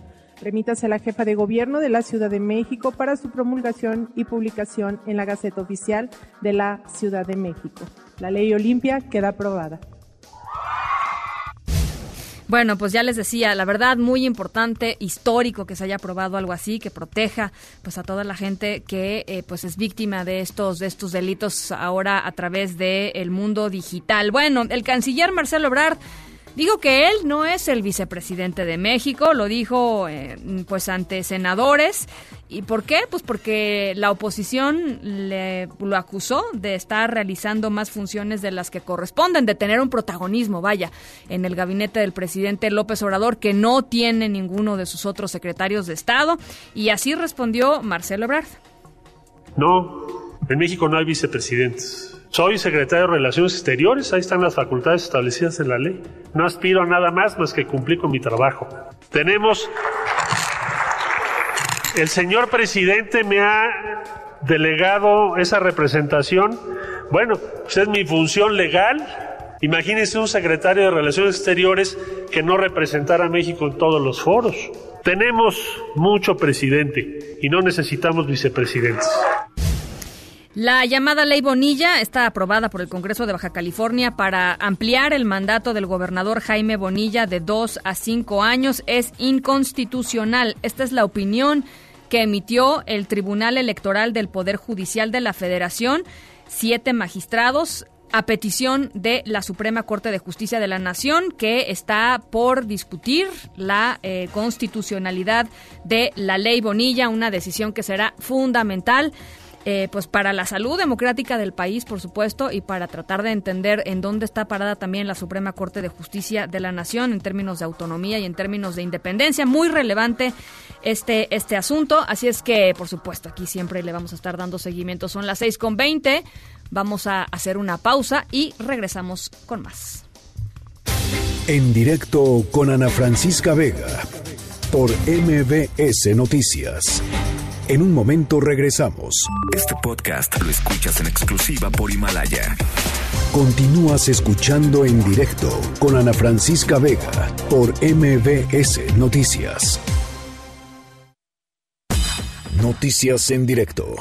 Remítase a la jefa de gobierno de la Ciudad de México para su promulgación y publicación en la Gaceta Oficial de la Ciudad de México. La ley Olimpia queda aprobada. Bueno, pues ya les decía, la verdad muy importante, histórico que se haya aprobado algo así, que proteja pues a toda la gente que eh, pues es víctima de estos de estos delitos ahora a través del mundo digital. Bueno, el canciller Marcelo Ebrard Digo que él no es el vicepresidente de México, lo dijo eh, pues ante senadores. ¿Y por qué? Pues porque la oposición le, lo acusó de estar realizando más funciones de las que corresponden, de tener un protagonismo, vaya, en el gabinete del presidente López Obrador, que no tiene ninguno de sus otros secretarios de Estado. Y así respondió Marcelo Ebrard. No, en México no hay vicepresidentes. Soy secretario de Relaciones Exteriores, ahí están las facultades establecidas en la ley. No aspiro a nada más más que cumplir con mi trabajo. Tenemos... El señor presidente me ha delegado esa representación. Bueno, pues es mi función legal. Imagínense un secretario de Relaciones Exteriores que no representara a México en todos los foros. Tenemos mucho presidente y no necesitamos vicepresidentes. La llamada Ley Bonilla está aprobada por el Congreso de Baja California para ampliar el mandato del gobernador Jaime Bonilla de dos a cinco años. Es inconstitucional. Esta es la opinión que emitió el Tribunal Electoral del Poder Judicial de la Federación. Siete magistrados a petición de la Suprema Corte de Justicia de la Nación, que está por discutir la eh, constitucionalidad de la ley Bonilla, una decisión que será fundamental eh, pues para la salud democrática del país, por supuesto, y para tratar de entender en dónde está parada también la Suprema Corte de Justicia de la Nación en términos de autonomía y en términos de independencia. Muy relevante este, este asunto. Así es que, por supuesto, aquí siempre le vamos a estar dando seguimiento. Son las seis con veinte. Vamos a hacer una pausa y regresamos con más. En directo con Ana Francisca Vega por MBS Noticias. En un momento regresamos. Este podcast lo escuchas en exclusiva por Himalaya. Continúas escuchando en directo con Ana Francisca Vega por MBS Noticias. Noticias en directo.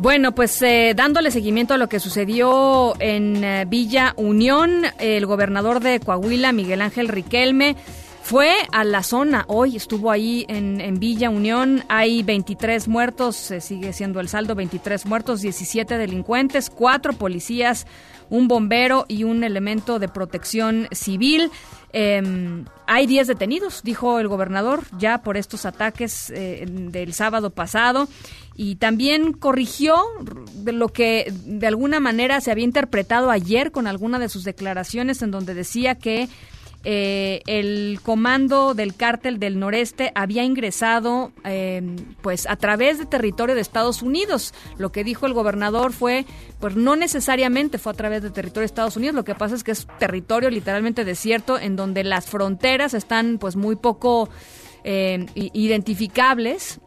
Bueno, pues eh, dándole seguimiento a lo que sucedió en eh, Villa Unión, el gobernador de Coahuila, Miguel Ángel Riquelme, fue a la zona, hoy estuvo ahí en, Villa Unión, hay 23 muertos, se sigue siendo el saldo, 23 muertos, 17 delincuentes, cuatro policías, un bombero y un elemento de protección civil. Em, hay 10 detenidos, dijo el gobernador, ya por estos ataques eh, del sábado pasado y también corrigió lo que de alguna manera se había interpretado ayer con alguna de sus declaraciones en donde decía que eh, el comando del cártel del noreste había ingresado eh, pues a través de territorio de Estados Unidos. Lo que dijo el gobernador fue, pues no necesariamente fue a través de territorio de Estados Unidos, lo que pasa es que es territorio literalmente desierto en donde las fronteras están pues muy poco eh, identificables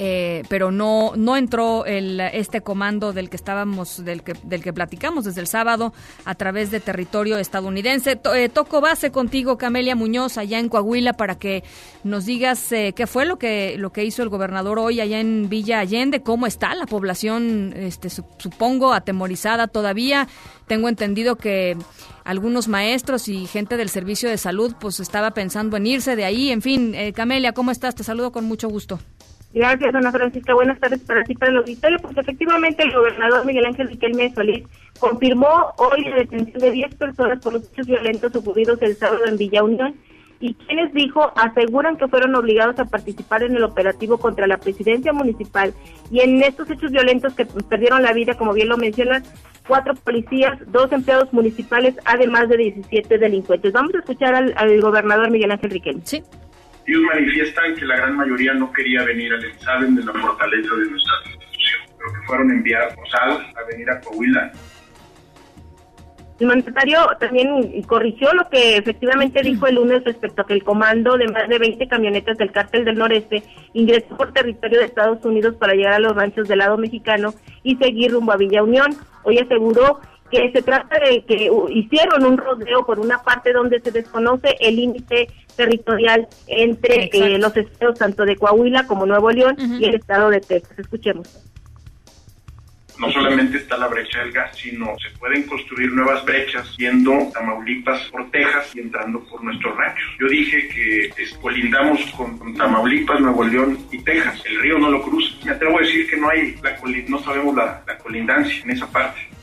eh, pero no no entró el, este comando del que estábamos del que del que platicamos desde el sábado a través de territorio estadounidense. Eh, toco base contigo, Camelia Muñoz, allá en Coahuila, para que nos digas eh, qué fue lo que lo que hizo el gobernador hoy allá en Villa Allende, cómo está la población, este supongo atemorizada todavía. Tengo entendido que algunos maestros y gente del servicio de salud pues estaba pensando en irse de ahí. En fin, Camelia, ¿cómo estás? Te saludo con mucho gusto. Gracias, Ana Francisca. Buenas tardes para ti, para el auditorio. Pues efectivamente, el gobernador Miguel Ángel Riquelme Solís confirmó hoy la detención de 10 personas por los hechos violentos ocurridos el sábado en Villa Unión y quienes dijo aseguran que fueron obligados a participar en el operativo contra la presidencia municipal y en estos hechos violentos que perdieron la vida, como bien lo mencionas, cuatro policías, dos empleados municipales, además de 17 delincuentes. Vamos a escuchar al, al gobernador Miguel Ángel Riquelme. Sí. Ellos manifiestan que la gran mayoría no quería venir al examen de la fortaleza de nuestra institución, pero que fueron enviados, a venir a Coahuila El mandatario también corrigió lo que efectivamente dijo el lunes respecto a que el comando de más de 20 camionetas del cártel del noreste ingresó por territorio de Estados Unidos para llegar a los ranchos del lado mexicano y seguir rumbo a Villa Unión. Hoy aseguró que se trata de que uh, hicieron un rodeo por una parte donde se desconoce el límite territorial entre eh, los estados tanto de Coahuila como Nuevo León y el estado de Texas. Escuchemos no solamente está la brecha del gas, sino se pueden construir nuevas brechas yendo Tamaulipas por Texas y entrando por nuestros ranchos. Yo dije que colindamos con, Tamaulipas, Nuevo León y Texas. El río no lo cruza. Me atrevo a decir que no hay, la, no sabemos la colindancia en esa parte.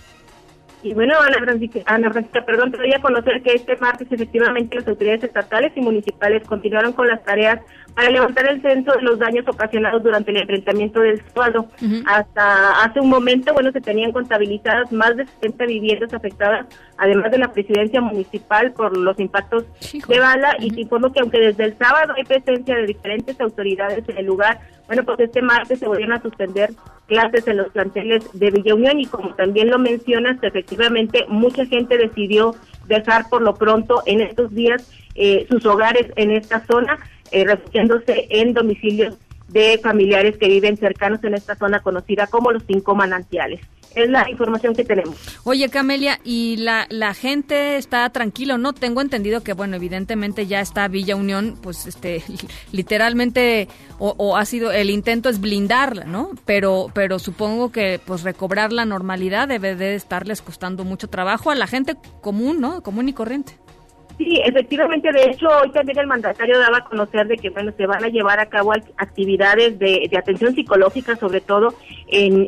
Y bueno, Ana Francisca, Ana Francisca, perdón, te doy a conocer que este martes efectivamente las autoridades estatales y municipales continuaron con las tareas para levantar el censo de los daños ocasionados durante el enfrentamiento del sábado. Hasta hace un momento, bueno, se tenían contabilizadas más de 70 viviendas afectadas, además de la presidencia municipal por los impactos de bala. Y te informo que aunque desde el sábado hay presencia de diferentes autoridades en el lugar, bueno, pues este martes se volvieron a suspender clases en los planteles de Villa Unión y como también lo mencionas, efectivamente mucha gente decidió dejar por lo pronto en estos días eh, sus hogares en esta zona, eh, refugiándose en domicilios de familiares que viven cercanos en esta zona conocida como los cinco manantiales es la información que tenemos. Oye, Camelia, ¿y la, la gente está tranquila no? Tengo entendido que, bueno, evidentemente ya está Villa Unión, pues, este, literalmente, o, ha sido, el intento es blindarla, ¿no? Pero, pero supongo que, pues, recobrar la normalidad debe de estarles costando mucho trabajo a la gente común, ¿no? Común y corriente. Sí, efectivamente, de hecho, hoy también el mandatario daba a conocer de que, bueno, se van a llevar a cabo actividades de, atención psicológica, sobre todo en,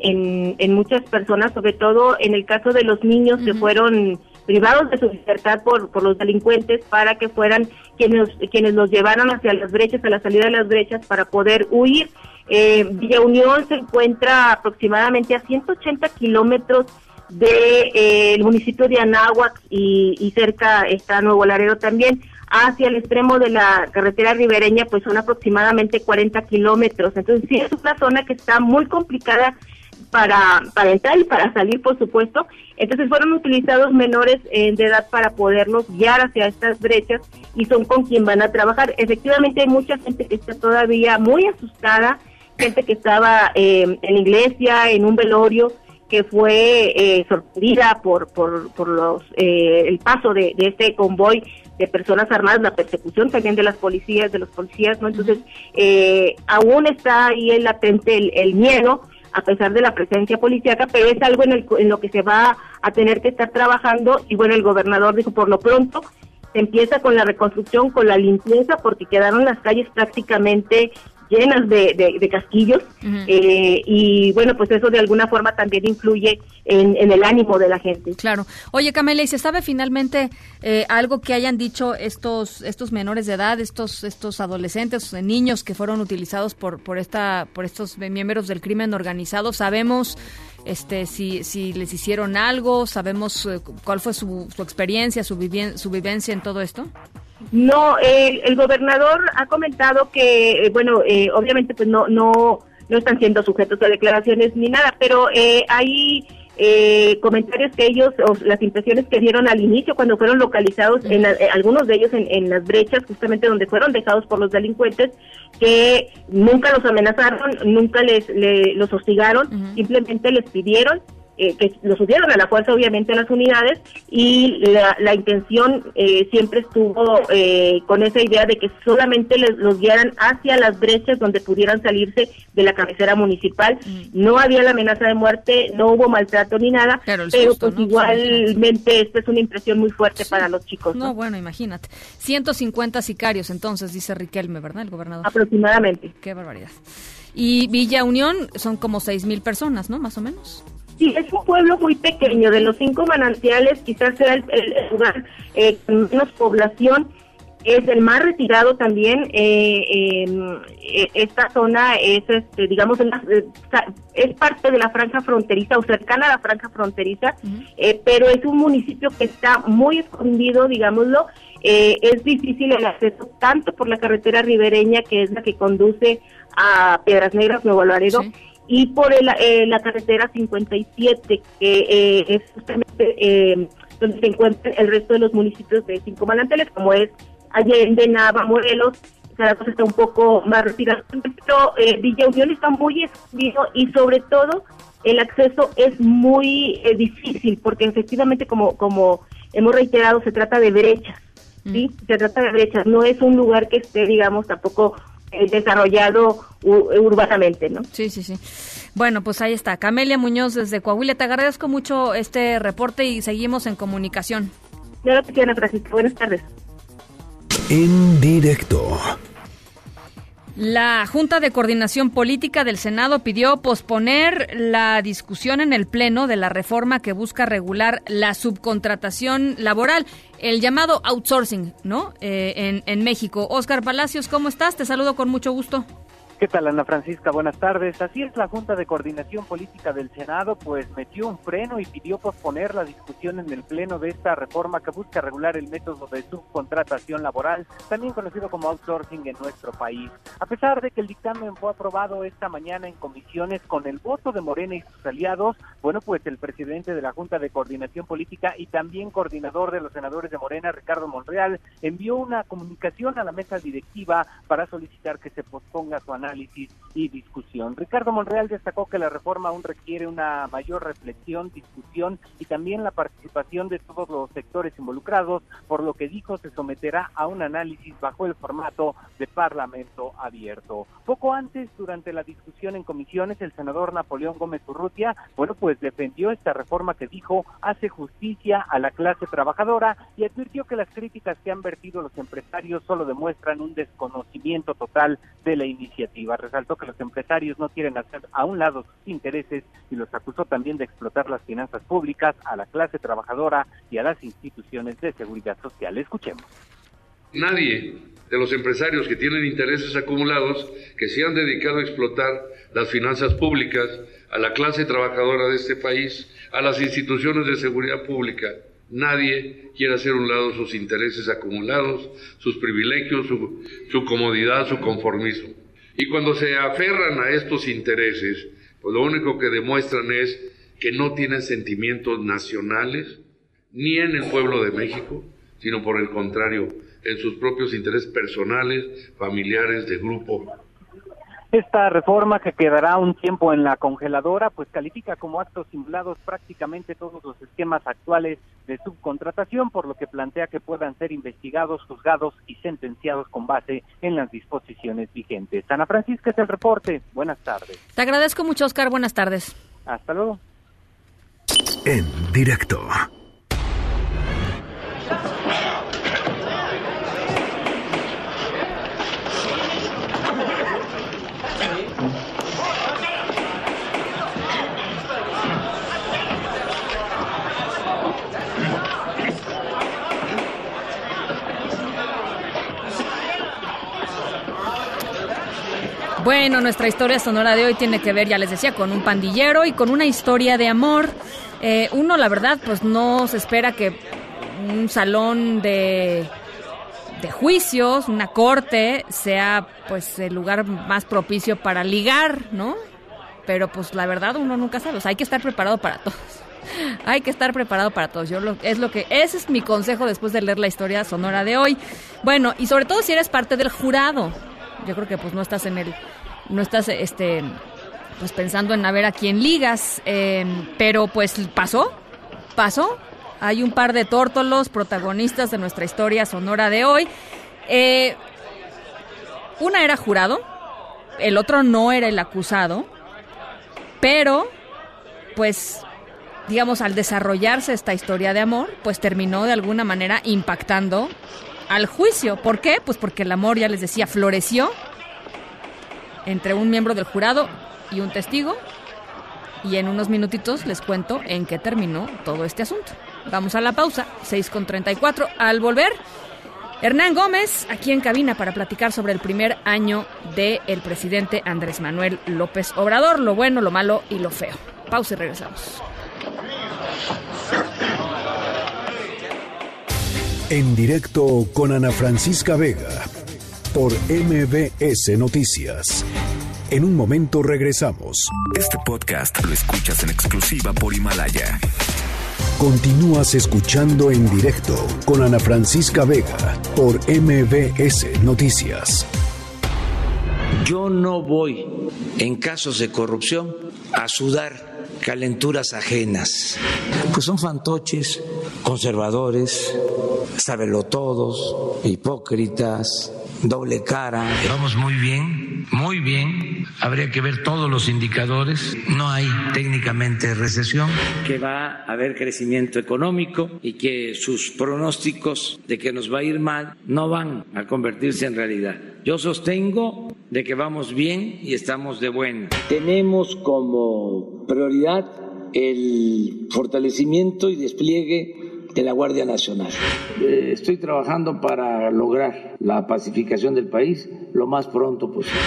en, muchas personas, sobre todo en el caso de los niños que fueron privados de su libertad por, por los delincuentes para que fueran quienes, quienes los llevaran hacia las brechas, a la salida de las brechas para poder huir. Eh, Villa Unión se encuentra aproximadamente a 180 kilómetros del de, eh, municipio de Anáhuac y, cerca está Nuevo Laredo también. Hacia el extremo de la carretera ribereña, pues son aproximadamente 40 kilómetros. Entonces, sí, es una zona que está muy complicada para, para entrar y para salir, por supuesto. Entonces, fueron utilizados menores eh, de edad para poderlos guiar hacia estas brechas y son con quien van a trabajar. Efectivamente, hay mucha gente que está todavía muy asustada, gente que estaba eh, en la iglesia, en un velorio que fue eh, sorprendida por, por, por los, eh, el paso de, este convoy de personas armadas, la persecución también de las policías, de los policías, ¿no? Entonces, eh, aún está ahí el latente el, miedo, a pesar de la presencia policíaca, pero es algo en, el, en lo que se va a tener que estar trabajando y bueno, el gobernador dijo, por lo pronto, se empieza con la reconstrucción, con la limpieza, porque quedaron las calles prácticamente llenas de, de, casquillos eh, y bueno, pues eso de alguna forma también influye en, el ánimo de la gente. Claro. Oye, Camila, ¿y se sabe finalmente eh, algo que hayan dicho estos estos menores de edad, estos estos adolescentes, niños que fueron utilizados por por esta por estos miembros del crimen organizado? Sabemos este si si les hicieron algo, sabemos eh, cuál fue su, su experiencia, su su vivencia en todo esto. No, el gobernador ha comentado que, eh, bueno, eh, obviamente pues no, no, no están siendo sujetos a declaraciones ni nada, pero eh, hay eh, comentarios que ellos, o las impresiones que dieron al inicio cuando fueron localizados, en algunos de ellos en, en, las brechas, justamente donde fueron dejados por los delincuentes, que nunca los amenazaron, nunca les, los hostigaron, simplemente les pidieron eh, que lo subieron a la fuerza obviamente a las unidades y la, intención eh, siempre estuvo eh, con esa idea de que solamente les, los guiaran hacia las brechas donde pudieran salirse de la cabecera municipal. No había la amenaza de muerte, no hubo maltrato ni nada, pero, pues igualmente esta es una impresión muy fuerte para los chicos. ¿no? bueno, imagínate. 150 sicarios entonces, dice Riquelme, ¿verdad? El gobernador. Aproximadamente. Qué barbaridad. Y Villa Unión son como seis mil personas, ¿no? Más o menos. Sí, es un pueblo muy pequeño. De los cinco manantiales, quizás sea el, lugar eh, con menos población. Es el más retirado también. Eh, em, e, esta zona es, este, digamos, eh, es parte de la franja fronteriza o cercana a la franja fronteriza, pero es un municipio que está muy escondido, digámoslo. es difícil el acceso tanto por la carretera ribereña, que es la que conduce a Piedras Negras, Nuevo Laredo, y por el, eh, la carretera 57, que eh, es justamente eh, donde se encuentran el resto de los municipios de cinco manantiales, como es Allende, Nava, Morelos, Zaragoza está un poco más retirado, pero eh, Villa Unión está muy escondido y sobre todo el acceso es muy eh, difícil porque efectivamente como como hemos reiterado se trata de brechas, sí, se trata de brechas, no es un lugar que esté digamos tampoco desarrollado u- urbanamente, ¿no? Sí, sí, sí. Bueno, pues ahí está. Camelia Muñoz desde Coahuila. Te agradezco mucho este reporte y seguimos en comunicación. Claro que sí, Ana Francisca. Buenas tardes. En directo. La Junta de Coordinación Política del Senado pidió posponer la discusión en el Pleno de la reforma que busca regular la subcontratación laboral, el llamado outsourcing, ¿no? Eh, en, en México. Oscar Palacios, ¿cómo estás? Te saludo con mucho gusto. ¿Qué tal, Ana Francisca? Buenas tardes. Así es, la Junta de Coordinación Política del Senado pues metió un freno y pidió posponer la discusión en el Pleno de esta reforma que busca regular el método de subcontratación laboral, también conocido como outsourcing en nuestro país. A pesar de que el dictamen fue aprobado esta mañana en comisiones con el voto de Morena y sus aliados, bueno, pues el presidente de la Junta de Coordinación Política y también coordinador de los senadores de Morena, Ricardo Monreal, envió una comunicación a la mesa directiva para solicitar que se posponga su análisis y discusión. Ricardo Monreal destacó que la reforma aún requiere una mayor reflexión, discusión y también la participación de todos los sectores involucrados, por lo que dijo se someterá a un análisis bajo el formato de Parlamento abierto. Poco antes, durante la discusión en comisiones, el senador Napoleón Gómez Urrutia, bueno, pues defendió esta reforma que dijo hace justicia a la clase trabajadora y advirtió que las críticas que han vertido los empresarios solo demuestran un desconocimiento total de la iniciativa. Resaltó que los empresarios no quieren hacer a un lado sus intereses y los acusó también de explotar las finanzas públicas a la clase trabajadora y a las instituciones de seguridad social. Escuchemos. Nadie de los empresarios que tienen intereses acumulados que se han dedicado a explotar las finanzas públicas, a la clase trabajadora de este país, a las instituciones de seguridad pública, nadie quiere hacer a un lado sus intereses acumulados, sus privilegios, su comodidad, su conformismo. Y cuando se aferran a estos intereses, pues lo único que demuestran es que no tienen sentimientos nacionales, ni en el pueblo de México, sino por el contrario, en sus propios intereses personales, familiares, de grupo. Esta reforma que quedará un tiempo en la congeladora, pues califica como actos simulados prácticamente todos los esquemas actuales de subcontratación, por lo que plantea que puedan ser investigados, juzgados y sentenciados con base en las disposiciones vigentes. Ana Francisca es el reporte. Buenas tardes. Te agradezco mucho, Oscar. Buenas tardes. Hasta luego. En directo. Bueno, nuestra historia sonora de hoy tiene que ver, ya les decía, con un pandillero y con una historia de amor. Eh, uno, la verdad, pues no se espera que un salón de, de juicios, una corte, sea pues el lugar más propicio para ligar, ¿no? Pero pues la verdad uno nunca sabe, hay que estar preparado para todos. Hay que estar preparado para todos. Yo lo, es lo que ese es mi consejo después de leer la historia sonora de hoy. Bueno, y sobre todo si eres parte del jurado. Yo creo que pues no estás en el no estás este pues pensando en a ver a quién ligas, eh, pero pues pasó, pasó. Hay un par de tórtolos protagonistas de nuestra historia sonora de hoy. Eh, una era jurado, el otro no era el acusado, pero pues digamos al desarrollarse esta historia de amor, pues terminó de alguna manera impactando al juicio. ¿Por qué? Pues porque el amor, ya les decía, floreció entre un miembro del jurado y un testigo. Y en unos minutitos les cuento en qué terminó todo este asunto. Vamos a la pausa, 6 con 34. Al volver, Hernán Gómez, aquí en cabina para platicar sobre el primer año del el presidente Andrés Manuel López Obrador, lo bueno, lo malo y lo feo. Pausa y regresamos. En directo con Ana Francisca Vega por MBS Noticias. En un momento regresamos. Este podcast lo escuchas en exclusiva por Himalaya. Continúas escuchando en directo con Ana Francisca Vega por MBS Noticias. Yo no voy, en casos de corrupción, a sudar calenturas ajenas. Pues son fantoches, conservadores, sabelotodos, hipócritas, doble cara. Vamos muy bien, muy bien. Habría que ver todos los indicadores. No hay técnicamente recesión. Que va a haber crecimiento económico y que sus pronósticos de que nos va a ir mal no van a convertirse en realidad. Yo sostengo de que vamos bien y estamos de bueno. Tenemos como prioridad el fortalecimiento y despliegue de la Guardia Nacional. Eh, Estoy trabajando para lograr la pacificación del país lo más pronto posible.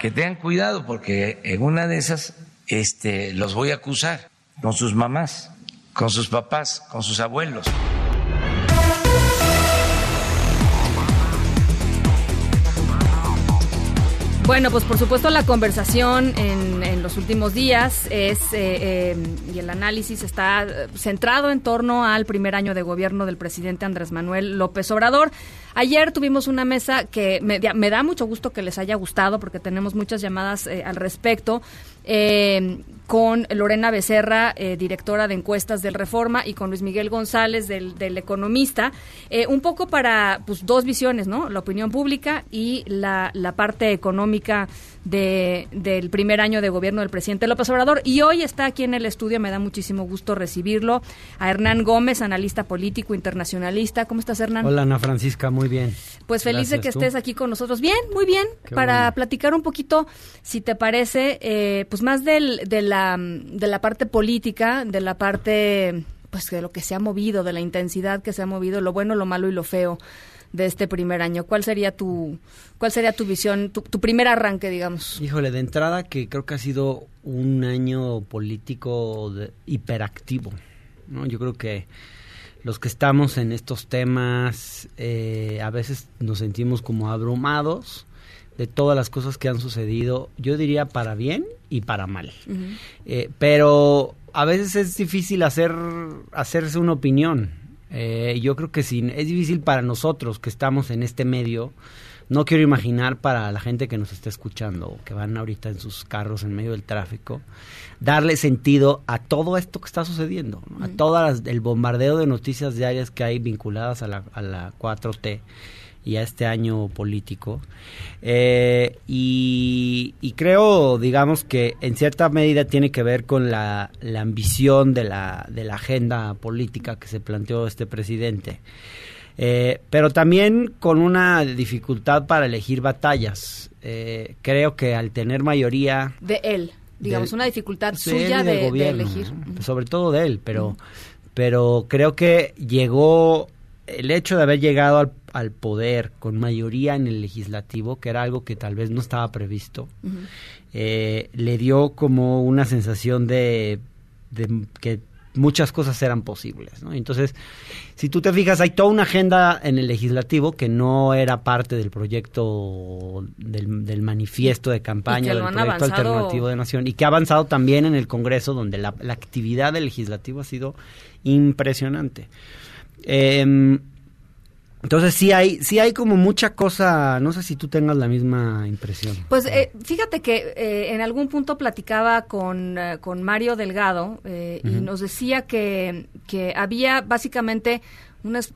Que tengan cuidado porque en una de esas este, los voy a acusar con sus mamás, con sus papás, con sus abuelos. Bueno, pues por supuesto la conversación en, en los últimos días es eh, eh, y el análisis está eh, centrado en torno al primer año de gobierno del presidente Andrés Manuel López Obrador. Ayer tuvimos una mesa que me, da- mucho gusto que les haya gustado porque tenemos muchas llamadas eh, al respecto. Con Lorena Becerra, eh, directora de encuestas del Reforma, y con Luis Miguel González, del, del Economista, eh, un poco para pues dos visiones, ¿no? La opinión pública y la, la parte económica de, del primer año de gobierno del presidente López Obrador. Y hoy está aquí en el estudio, me da muchísimo gusto recibirlo, a Hernán Gómez, analista político internacionalista. ¿Cómo estás, Hernán? Hola Ana Francisca, muy bien. Pues feliz de que ¿tú? estés aquí con nosotros. Bien, muy bien. Qué para bueno. platicar un poquito, si te parece, eh, pues más del, de, la, de la parte política, de la parte, pues de lo que se ha movido, de la intensidad que se ha movido, lo bueno, lo malo y lo feo de este primer año. ¿Cuál sería tu, cuál sería tu visión, tu, primer arranque, digamos? Híjole, de entrada que creo que ha sido un año político de- hiperactivo. ¿no? Yo creo que los que estamos en estos temas eh, a veces nos sentimos como abrumados de todas las cosas que han sucedido, yo diría para bien y para mal. Eh, pero a veces es difícil hacer hacerse una opinión. Eh, yo creo que sí, es difícil para nosotros que estamos en este medio. No quiero imaginar para la gente que nos está escuchando, que van ahorita en sus carros en medio del tráfico, darle sentido a todo esto que está sucediendo, ¿no? a todo el bombardeo de noticias diarias que hay vinculadas a la, a la 4T y a este año político. Eh, y, y creo, digamos, que en cierta medida tiene que ver con la, la ambición de la, de la agenda política que se planteó este presidente. Eh, pero también con una dificultad para elegir batallas. Eh, creo que al tener mayoría De él, digamos, una dificultad suya de, de elegir. sobre todo de él, pero, pero creo que llegó el hecho de haber llegado al, al poder con mayoría en el legislativo, que era algo que tal vez no estaba previsto, eh, le dio como una sensación de, de que muchas cosas eran posibles. ¿no? Entonces, si tú te fijas, hay toda una agenda en el legislativo que no era parte del proyecto del, del manifiesto de campaña, del proyecto avanzado- alternativo de nación, y que ha avanzado también en el Congreso, donde la, la actividad del legislativo ha sido impresionante. Em, entonces sí hay, sí hay como mucha cosa, no sé si tú tengas la misma impresión. Pues eh, fíjate que eh, en algún punto platicaba con, eh, con Mario Delgado eh, y nos decía que, que había básicamente unas,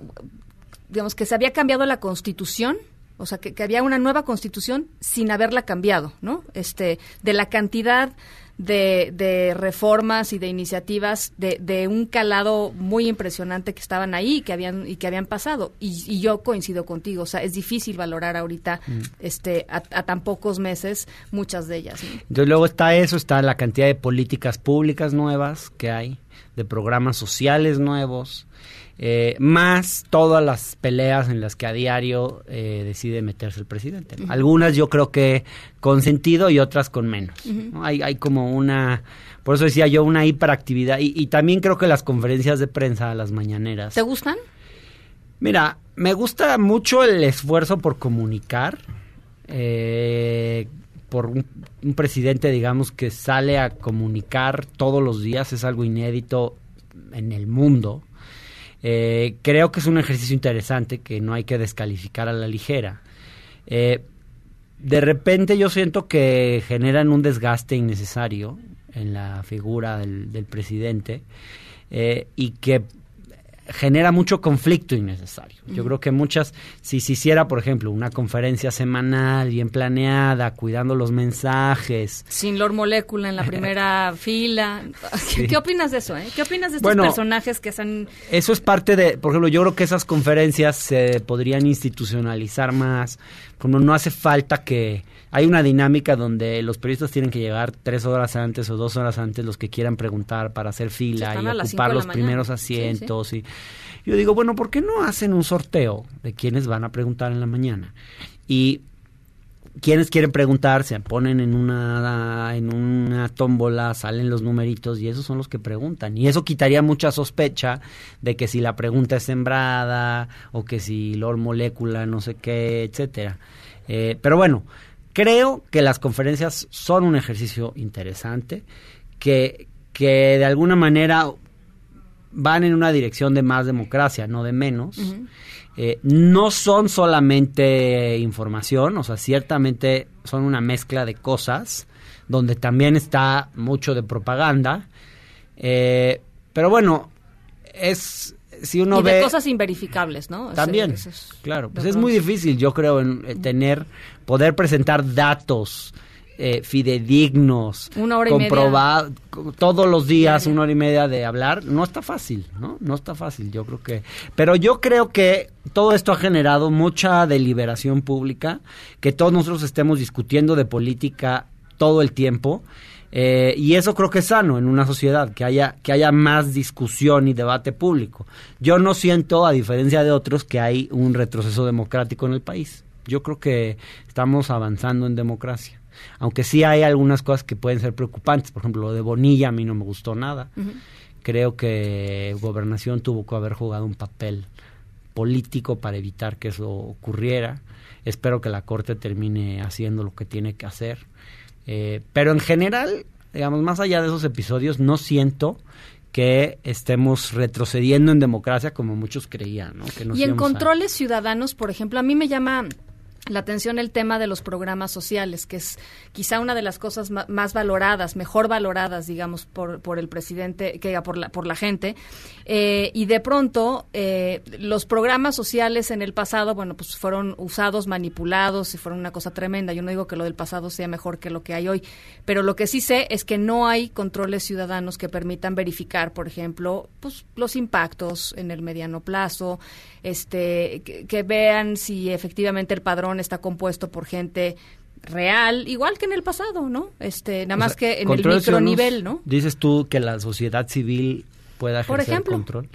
digamos, que se había cambiado la constitución. O sea, que, que había una nueva constitución sin haberla cambiado, ¿no? Este, de la cantidad de, de reformas y de iniciativas de, de un calado muy impresionante que estaban ahí y que habían, y que habían pasado. Y, y yo coincido contigo, o sea, es difícil valorar ahorita Mm. este, a, a tan pocos meses muchas de ellas. ¿no? Entonces luego está eso, está la cantidad de políticas públicas nuevas que hay, de programas sociales nuevos, eh, más todas las peleas en las que a diario eh, decide meterse el presidente. Algunas yo creo que con sentido y otras con menos. Hay, hay como una, por eso decía yo, una hiperactividad. Y, y también creo que las conferencias de prensa, las mañaneras. ¿Te gustan? Mira, me gusta mucho el esfuerzo por comunicar, eh, por un, un presidente, digamos, que sale a comunicar todos los días, es algo inédito. en el mundo. Eh, creo que es un ejercicio interesante que no hay que descalificar a la ligera. Eh, de repente yo siento que generan un desgaste innecesario en la figura del, del presidente eh, y que genera mucho conflicto innecesario. Yo creo que muchas, si se hiciera, por ejemplo, una conferencia semanal bien planeada, cuidando los mensajes, Sin Lord Molecula en la primera fila. ¿Qué, Sí. qué opinas de eso? Eh? ¿Qué opinas de estos Bueno, personajes que son... Eso es parte de, por ejemplo, yo creo que esas conferencias se podrían institucionalizar más. Como no hace falta que hay una dinámica donde los periodistas tienen que llegar tres horas antes o dos horas antes los que quieran preguntar para hacer fila y ocupar los primeros Sí, sí. asientos. Y yo digo, bueno, ¿por qué no hacen un sorteo de quienes van a preguntar en la mañana? Y quienes quieren preguntar se ponen en una en una tómbola, salen los numeritos y esos son los que preguntan. Y eso quitaría mucha sospecha de que si la pregunta es sembrada o que si Lord Molécula no sé qué, etcétera. Eh, pero bueno, creo que las conferencias son un ejercicio interesante que que de alguna manera van en una dirección de más democracia, no de menos. Eh, no son solamente información, o sea, ciertamente son una mezcla de cosas, donde también está mucho de propaganda. Eh, pero bueno, es si uno y ve de cosas inverificables, ¿no? También, es- claro, pues es muy difícil, yo creo, en, eh, tener, poder presentar datos eh, fidedignos, Una hora y media. todos los días una hora y media de hablar, no está fácil, ¿no? No está fácil, yo creo que, pero yo creo que todo esto ha generado mucha deliberación pública, que todos nosotros estemos discutiendo de política todo el tiempo. Eh, y eso creo que es sano en una sociedad, que haya, que haya más discusión y debate público. Yo no siento, a diferencia de otros, que hay un retroceso democrático en el país. Yo creo que estamos avanzando en democracia. Aunque sí hay algunas cosas que pueden ser preocupantes. Por ejemplo, lo de Bonilla a mí no me gustó nada. Creo que Gobernación tuvo que haber jugado un papel político para evitar que eso ocurriera. Espero que la Corte termine haciendo lo que tiene que hacer. Eh, pero en general, digamos, más allá de esos episodios, no siento que estemos retrocediendo en democracia como muchos creían, ¿no? Que nos Y en a- controles ciudadanos, por ejemplo, a mí me llama la atención el tema de los programas sociales, que es quizá una de las cosas más valoradas, mejor valoradas, digamos, por, por el presidente, que por la, por la gente. Eh, y de pronto, eh, los programas sociales en el pasado, bueno, pues fueron usados, manipulados y fueron una cosa tremenda. Yo no digo que lo del pasado sea mejor que lo que hay hoy, pero lo que sí sé es que no hay controles ciudadanos que permitan verificar, por ejemplo, pues los impactos en el mediano plazo, este, que, que vean si efectivamente el padrón está compuesto por gente real, igual que en el pasado, ¿no? Este, nada O más sea, que en el micronivel, ¿no? Dices tú que la sociedad civil pueda Por ejercer ejemplo. control.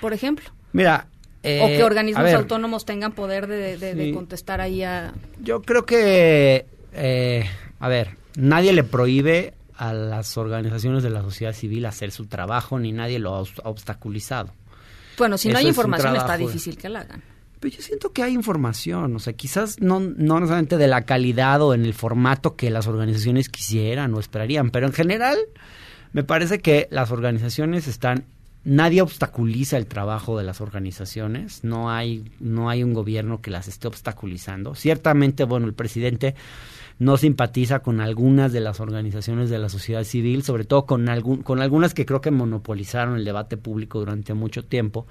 Por ejemplo. Mira, o eh, que a organismos ver, autónomos tengan poder de, de- de Sí. contestar ahí a... Yo creo que, eh, a ver, nadie le prohíbe a las organizaciones de la sociedad civil hacer su trabajo, ni nadie lo ha obstaculizado. Bueno, si no Eso hay información está difícil que la hagan. Pero yo siento que hay información, o sea, quizás no, no necesariamente de la calidad o en el formato que las organizaciones quisieran o esperarían, pero en general me parece que las organizaciones están, nadie obstaculiza el trabajo de las organizaciones, no hay, no hay un gobierno que las esté obstaculizando. Ciertamente, bueno, el presidente no simpatiza con algunas de las organizaciones de la sociedad civil, sobre todo con, algún, con algunas que creo que monopolizaron el debate público durante mucho tiempo.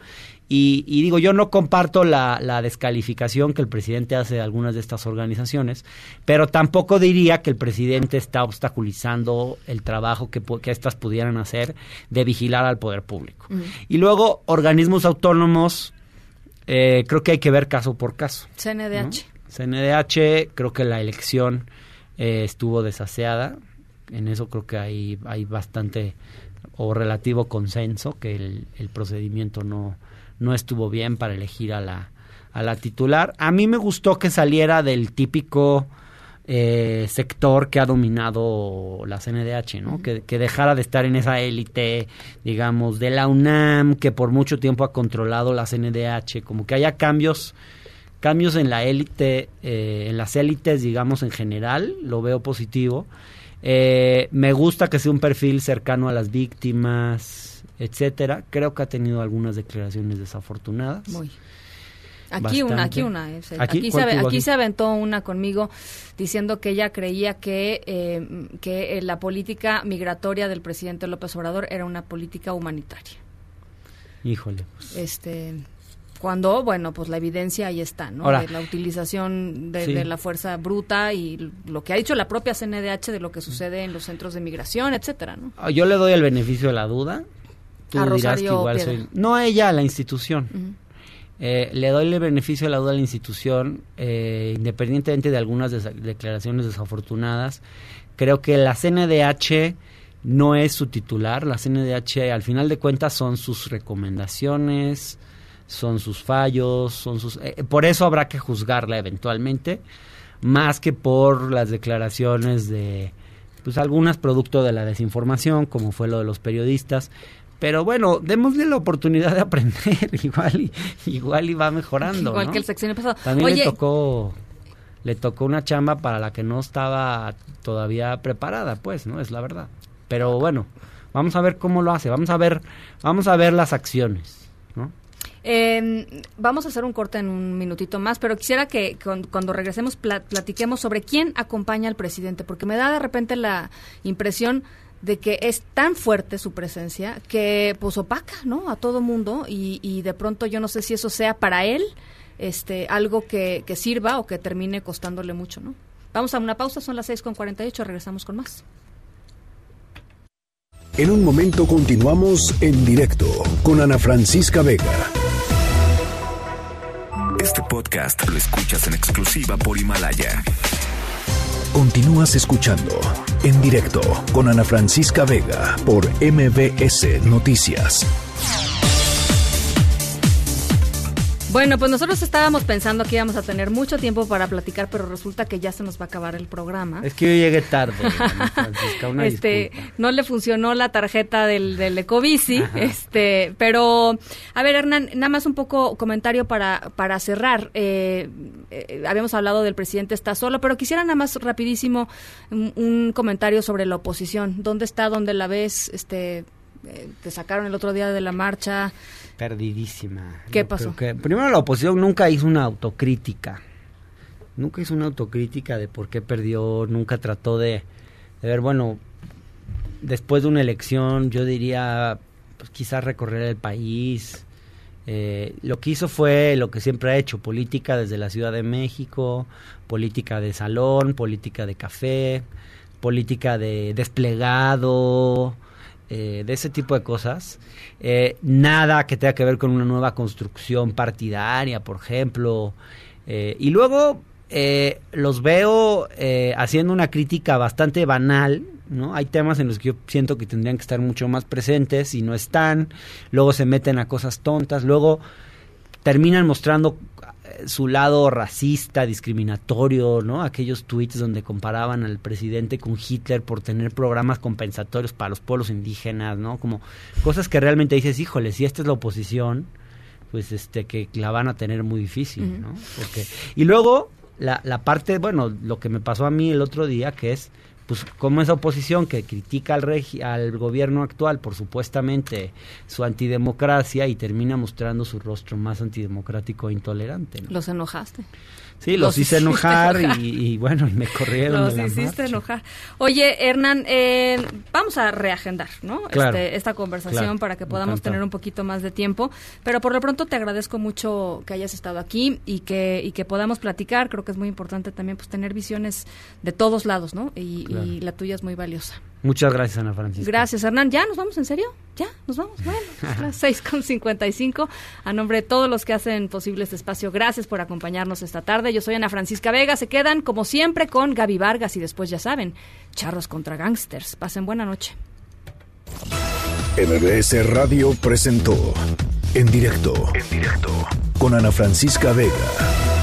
Y, y digo, yo no comparto la, la descalificación que el presidente hace de algunas de estas organizaciones, pero tampoco diría que el presidente está obstaculizando el trabajo que, que éstas pudieran hacer de vigilar al poder público. Y luego, organismos autónomos, eh, creo que hay que ver caso por caso. CNDH. CNDH, creo que la elección eh, estuvo desaseada. En eso creo que hay, hay bastante o relativo consenso que el, el procedimiento no, no estuvo bien para elegir a la, a la titular. A mí me gustó que saliera del típico eh, sector que ha dominado la CNDH, ¿no? que, que dejara de estar en esa élite, digamos, de la UNAM, que por mucho tiempo ha controlado la CNDH, como que haya cambios cambios en la élite, eh, en las élites, digamos, en general, lo veo positivo. Eh, me gusta que sea un perfil cercano a las víctimas, etcétera. Creo que ha tenido algunas declaraciones desafortunadas. Muy. Aquí una, aquí una. eh, ¿Aquí? Aquí, ¿Cuál se, aquí aventó una conmigo diciendo que ella creía que, eh, que la política migratoria del presidente López Obrador era una política humanitaria. Híjole. Este, cuando, bueno, pues la evidencia ahí está, ¿no? Ahora- de la utilización de, Sí. de la fuerza bruta y lo que ha dicho la propia CNDH de lo que sucede en los centros de migración, etcétera, ¿no? Ah, Yo le doy el beneficio de la duda. Tú A dirás que igual soy... No a ella, a la institución. Eh, le doy el beneficio de la duda a la institución, eh, independientemente de algunas desa- declaraciones desafortunadas. Creo que la CNDH no es su titular. La CNDH, al final de cuentas, son sus recomendaciones, son sus fallos, son sus. eh, por eso habrá que juzgarla eventualmente, más que por las declaraciones de, pues, algunas producto de la desinformación, como fue lo de los periodistas. Pero bueno, démosle la oportunidad de aprender, igual y, igual y va mejorando. Igual ¿no? que el sexenio pasado. También Oye, le tocó le tocó una chamba para la que no estaba todavía preparada, pues, ¿no? Es la verdad. Pero bueno, vamos a ver cómo lo hace, vamos a ver vamos a ver las acciones, ¿no? Eh, vamos a hacer un corte en un minutito más, pero quisiera que cuando regresemos pla- platiquemos sobre quién acompaña al presidente, porque me da de repente la impresión de que es tan fuerte su presencia que pues opaca, ¿no? A todo mundo y, y de pronto yo no sé si eso sea para él este algo que, que sirva o que termine costándole mucho, ¿no? Vamos a una pausa, son las 6.48, regresamos con más. En un momento continuamos en directo con Ana Francisca Vega. Lo escuchas en exclusiva por Himalaya. Continúas escuchando en directo con Ana Francisca Vega por MBS Noticias. Bueno, pues nosotros estábamos pensando que íbamos a tener mucho tiempo para platicar, pero resulta que ya se nos va a acabar el programa. Es que yo llegué tarde, Francisca, una este, disculpa. no le funcionó la tarjeta del, del Ecobici, Ajá. este, pero a ver Hernán, nada más un poco comentario para, para cerrar. Eh, eh, habíamos hablado del presidente está solo, pero quisiera nada más rapidísimo un, un comentario sobre la oposición. ¿Dónde está? ¿Dónde la ves? Este, eh, te sacaron el otro día de la marcha. Perdidísima. ¿Qué pasó? que- primero la oposición nunca hizo una autocrítica. Nunca hizo una autocrítica de por qué perdió, nunca trató de, de ver, bueno, después de una elección, yo diría, pues quizás recorrer el país. Eh, lo que hizo fue lo que siempre ha hecho, política desde la Ciudad de México, política de salón, política de café, política de desplegado, eh, de ese tipo de cosas. Eh, nada que tenga que ver con una nueva construcción partidaria, por ejemplo. Eh, y luego los veo haciendo una crítica bastante banal, ¿no? Hay temas en los que yo siento que tendrían que estar mucho más presentes y no están. Luego se meten a cosas tontas. Luego terminan mostrando su lado racista, discriminatorio, ¿no? Aquellos tweets donde comparaban al presidente con Hitler por tener programas compensatorios para los pueblos indígenas, ¿no? Como cosas que realmente dices, híjole, si esta es la oposición, pues este que la van a tener muy difícil. ¿no? Porque y luego la, la parte, bueno, lo que me pasó a mí el otro día que es pues como esa oposición que critica al regi- al gobierno actual por supuestamente su antidemocracia y termina mostrando su rostro más antidemocrático e intolerante. ¿no? Los enojaste. Sí, los, Los hice enojar, enojar. Y, y bueno, y me corrieron Los de la hiciste marcha. enojar. Oye, Hernán, eh, vamos a reagendar, ¿no? Claro, Este, esta conversación claro, para que podamos encantado. tener un poquito más de tiempo. Pero por lo pronto te agradezco mucho que hayas estado aquí y que, y que podamos platicar. Creo que es muy importante también pues tener visiones de todos lados, ¿no? Y, Claro. y la tuya es muy valiosa. Muchas gracias, Ana Francisca. Gracias, Hernán. ¿Ya nos vamos en serio? ¿Ya? ¿Nos vamos? Bueno, es las 6.55. A nombre de todos los que hacen posible este espacio, gracias por acompañarnos esta tarde. Yo soy Ana Francisca Vega. Se quedan, como siempre, con Gaby Vargas y después, ya saben, charros contra gangsters. Pasen buena noche. MBS Radio presentó en directo, en directo con Ana Francisca Vega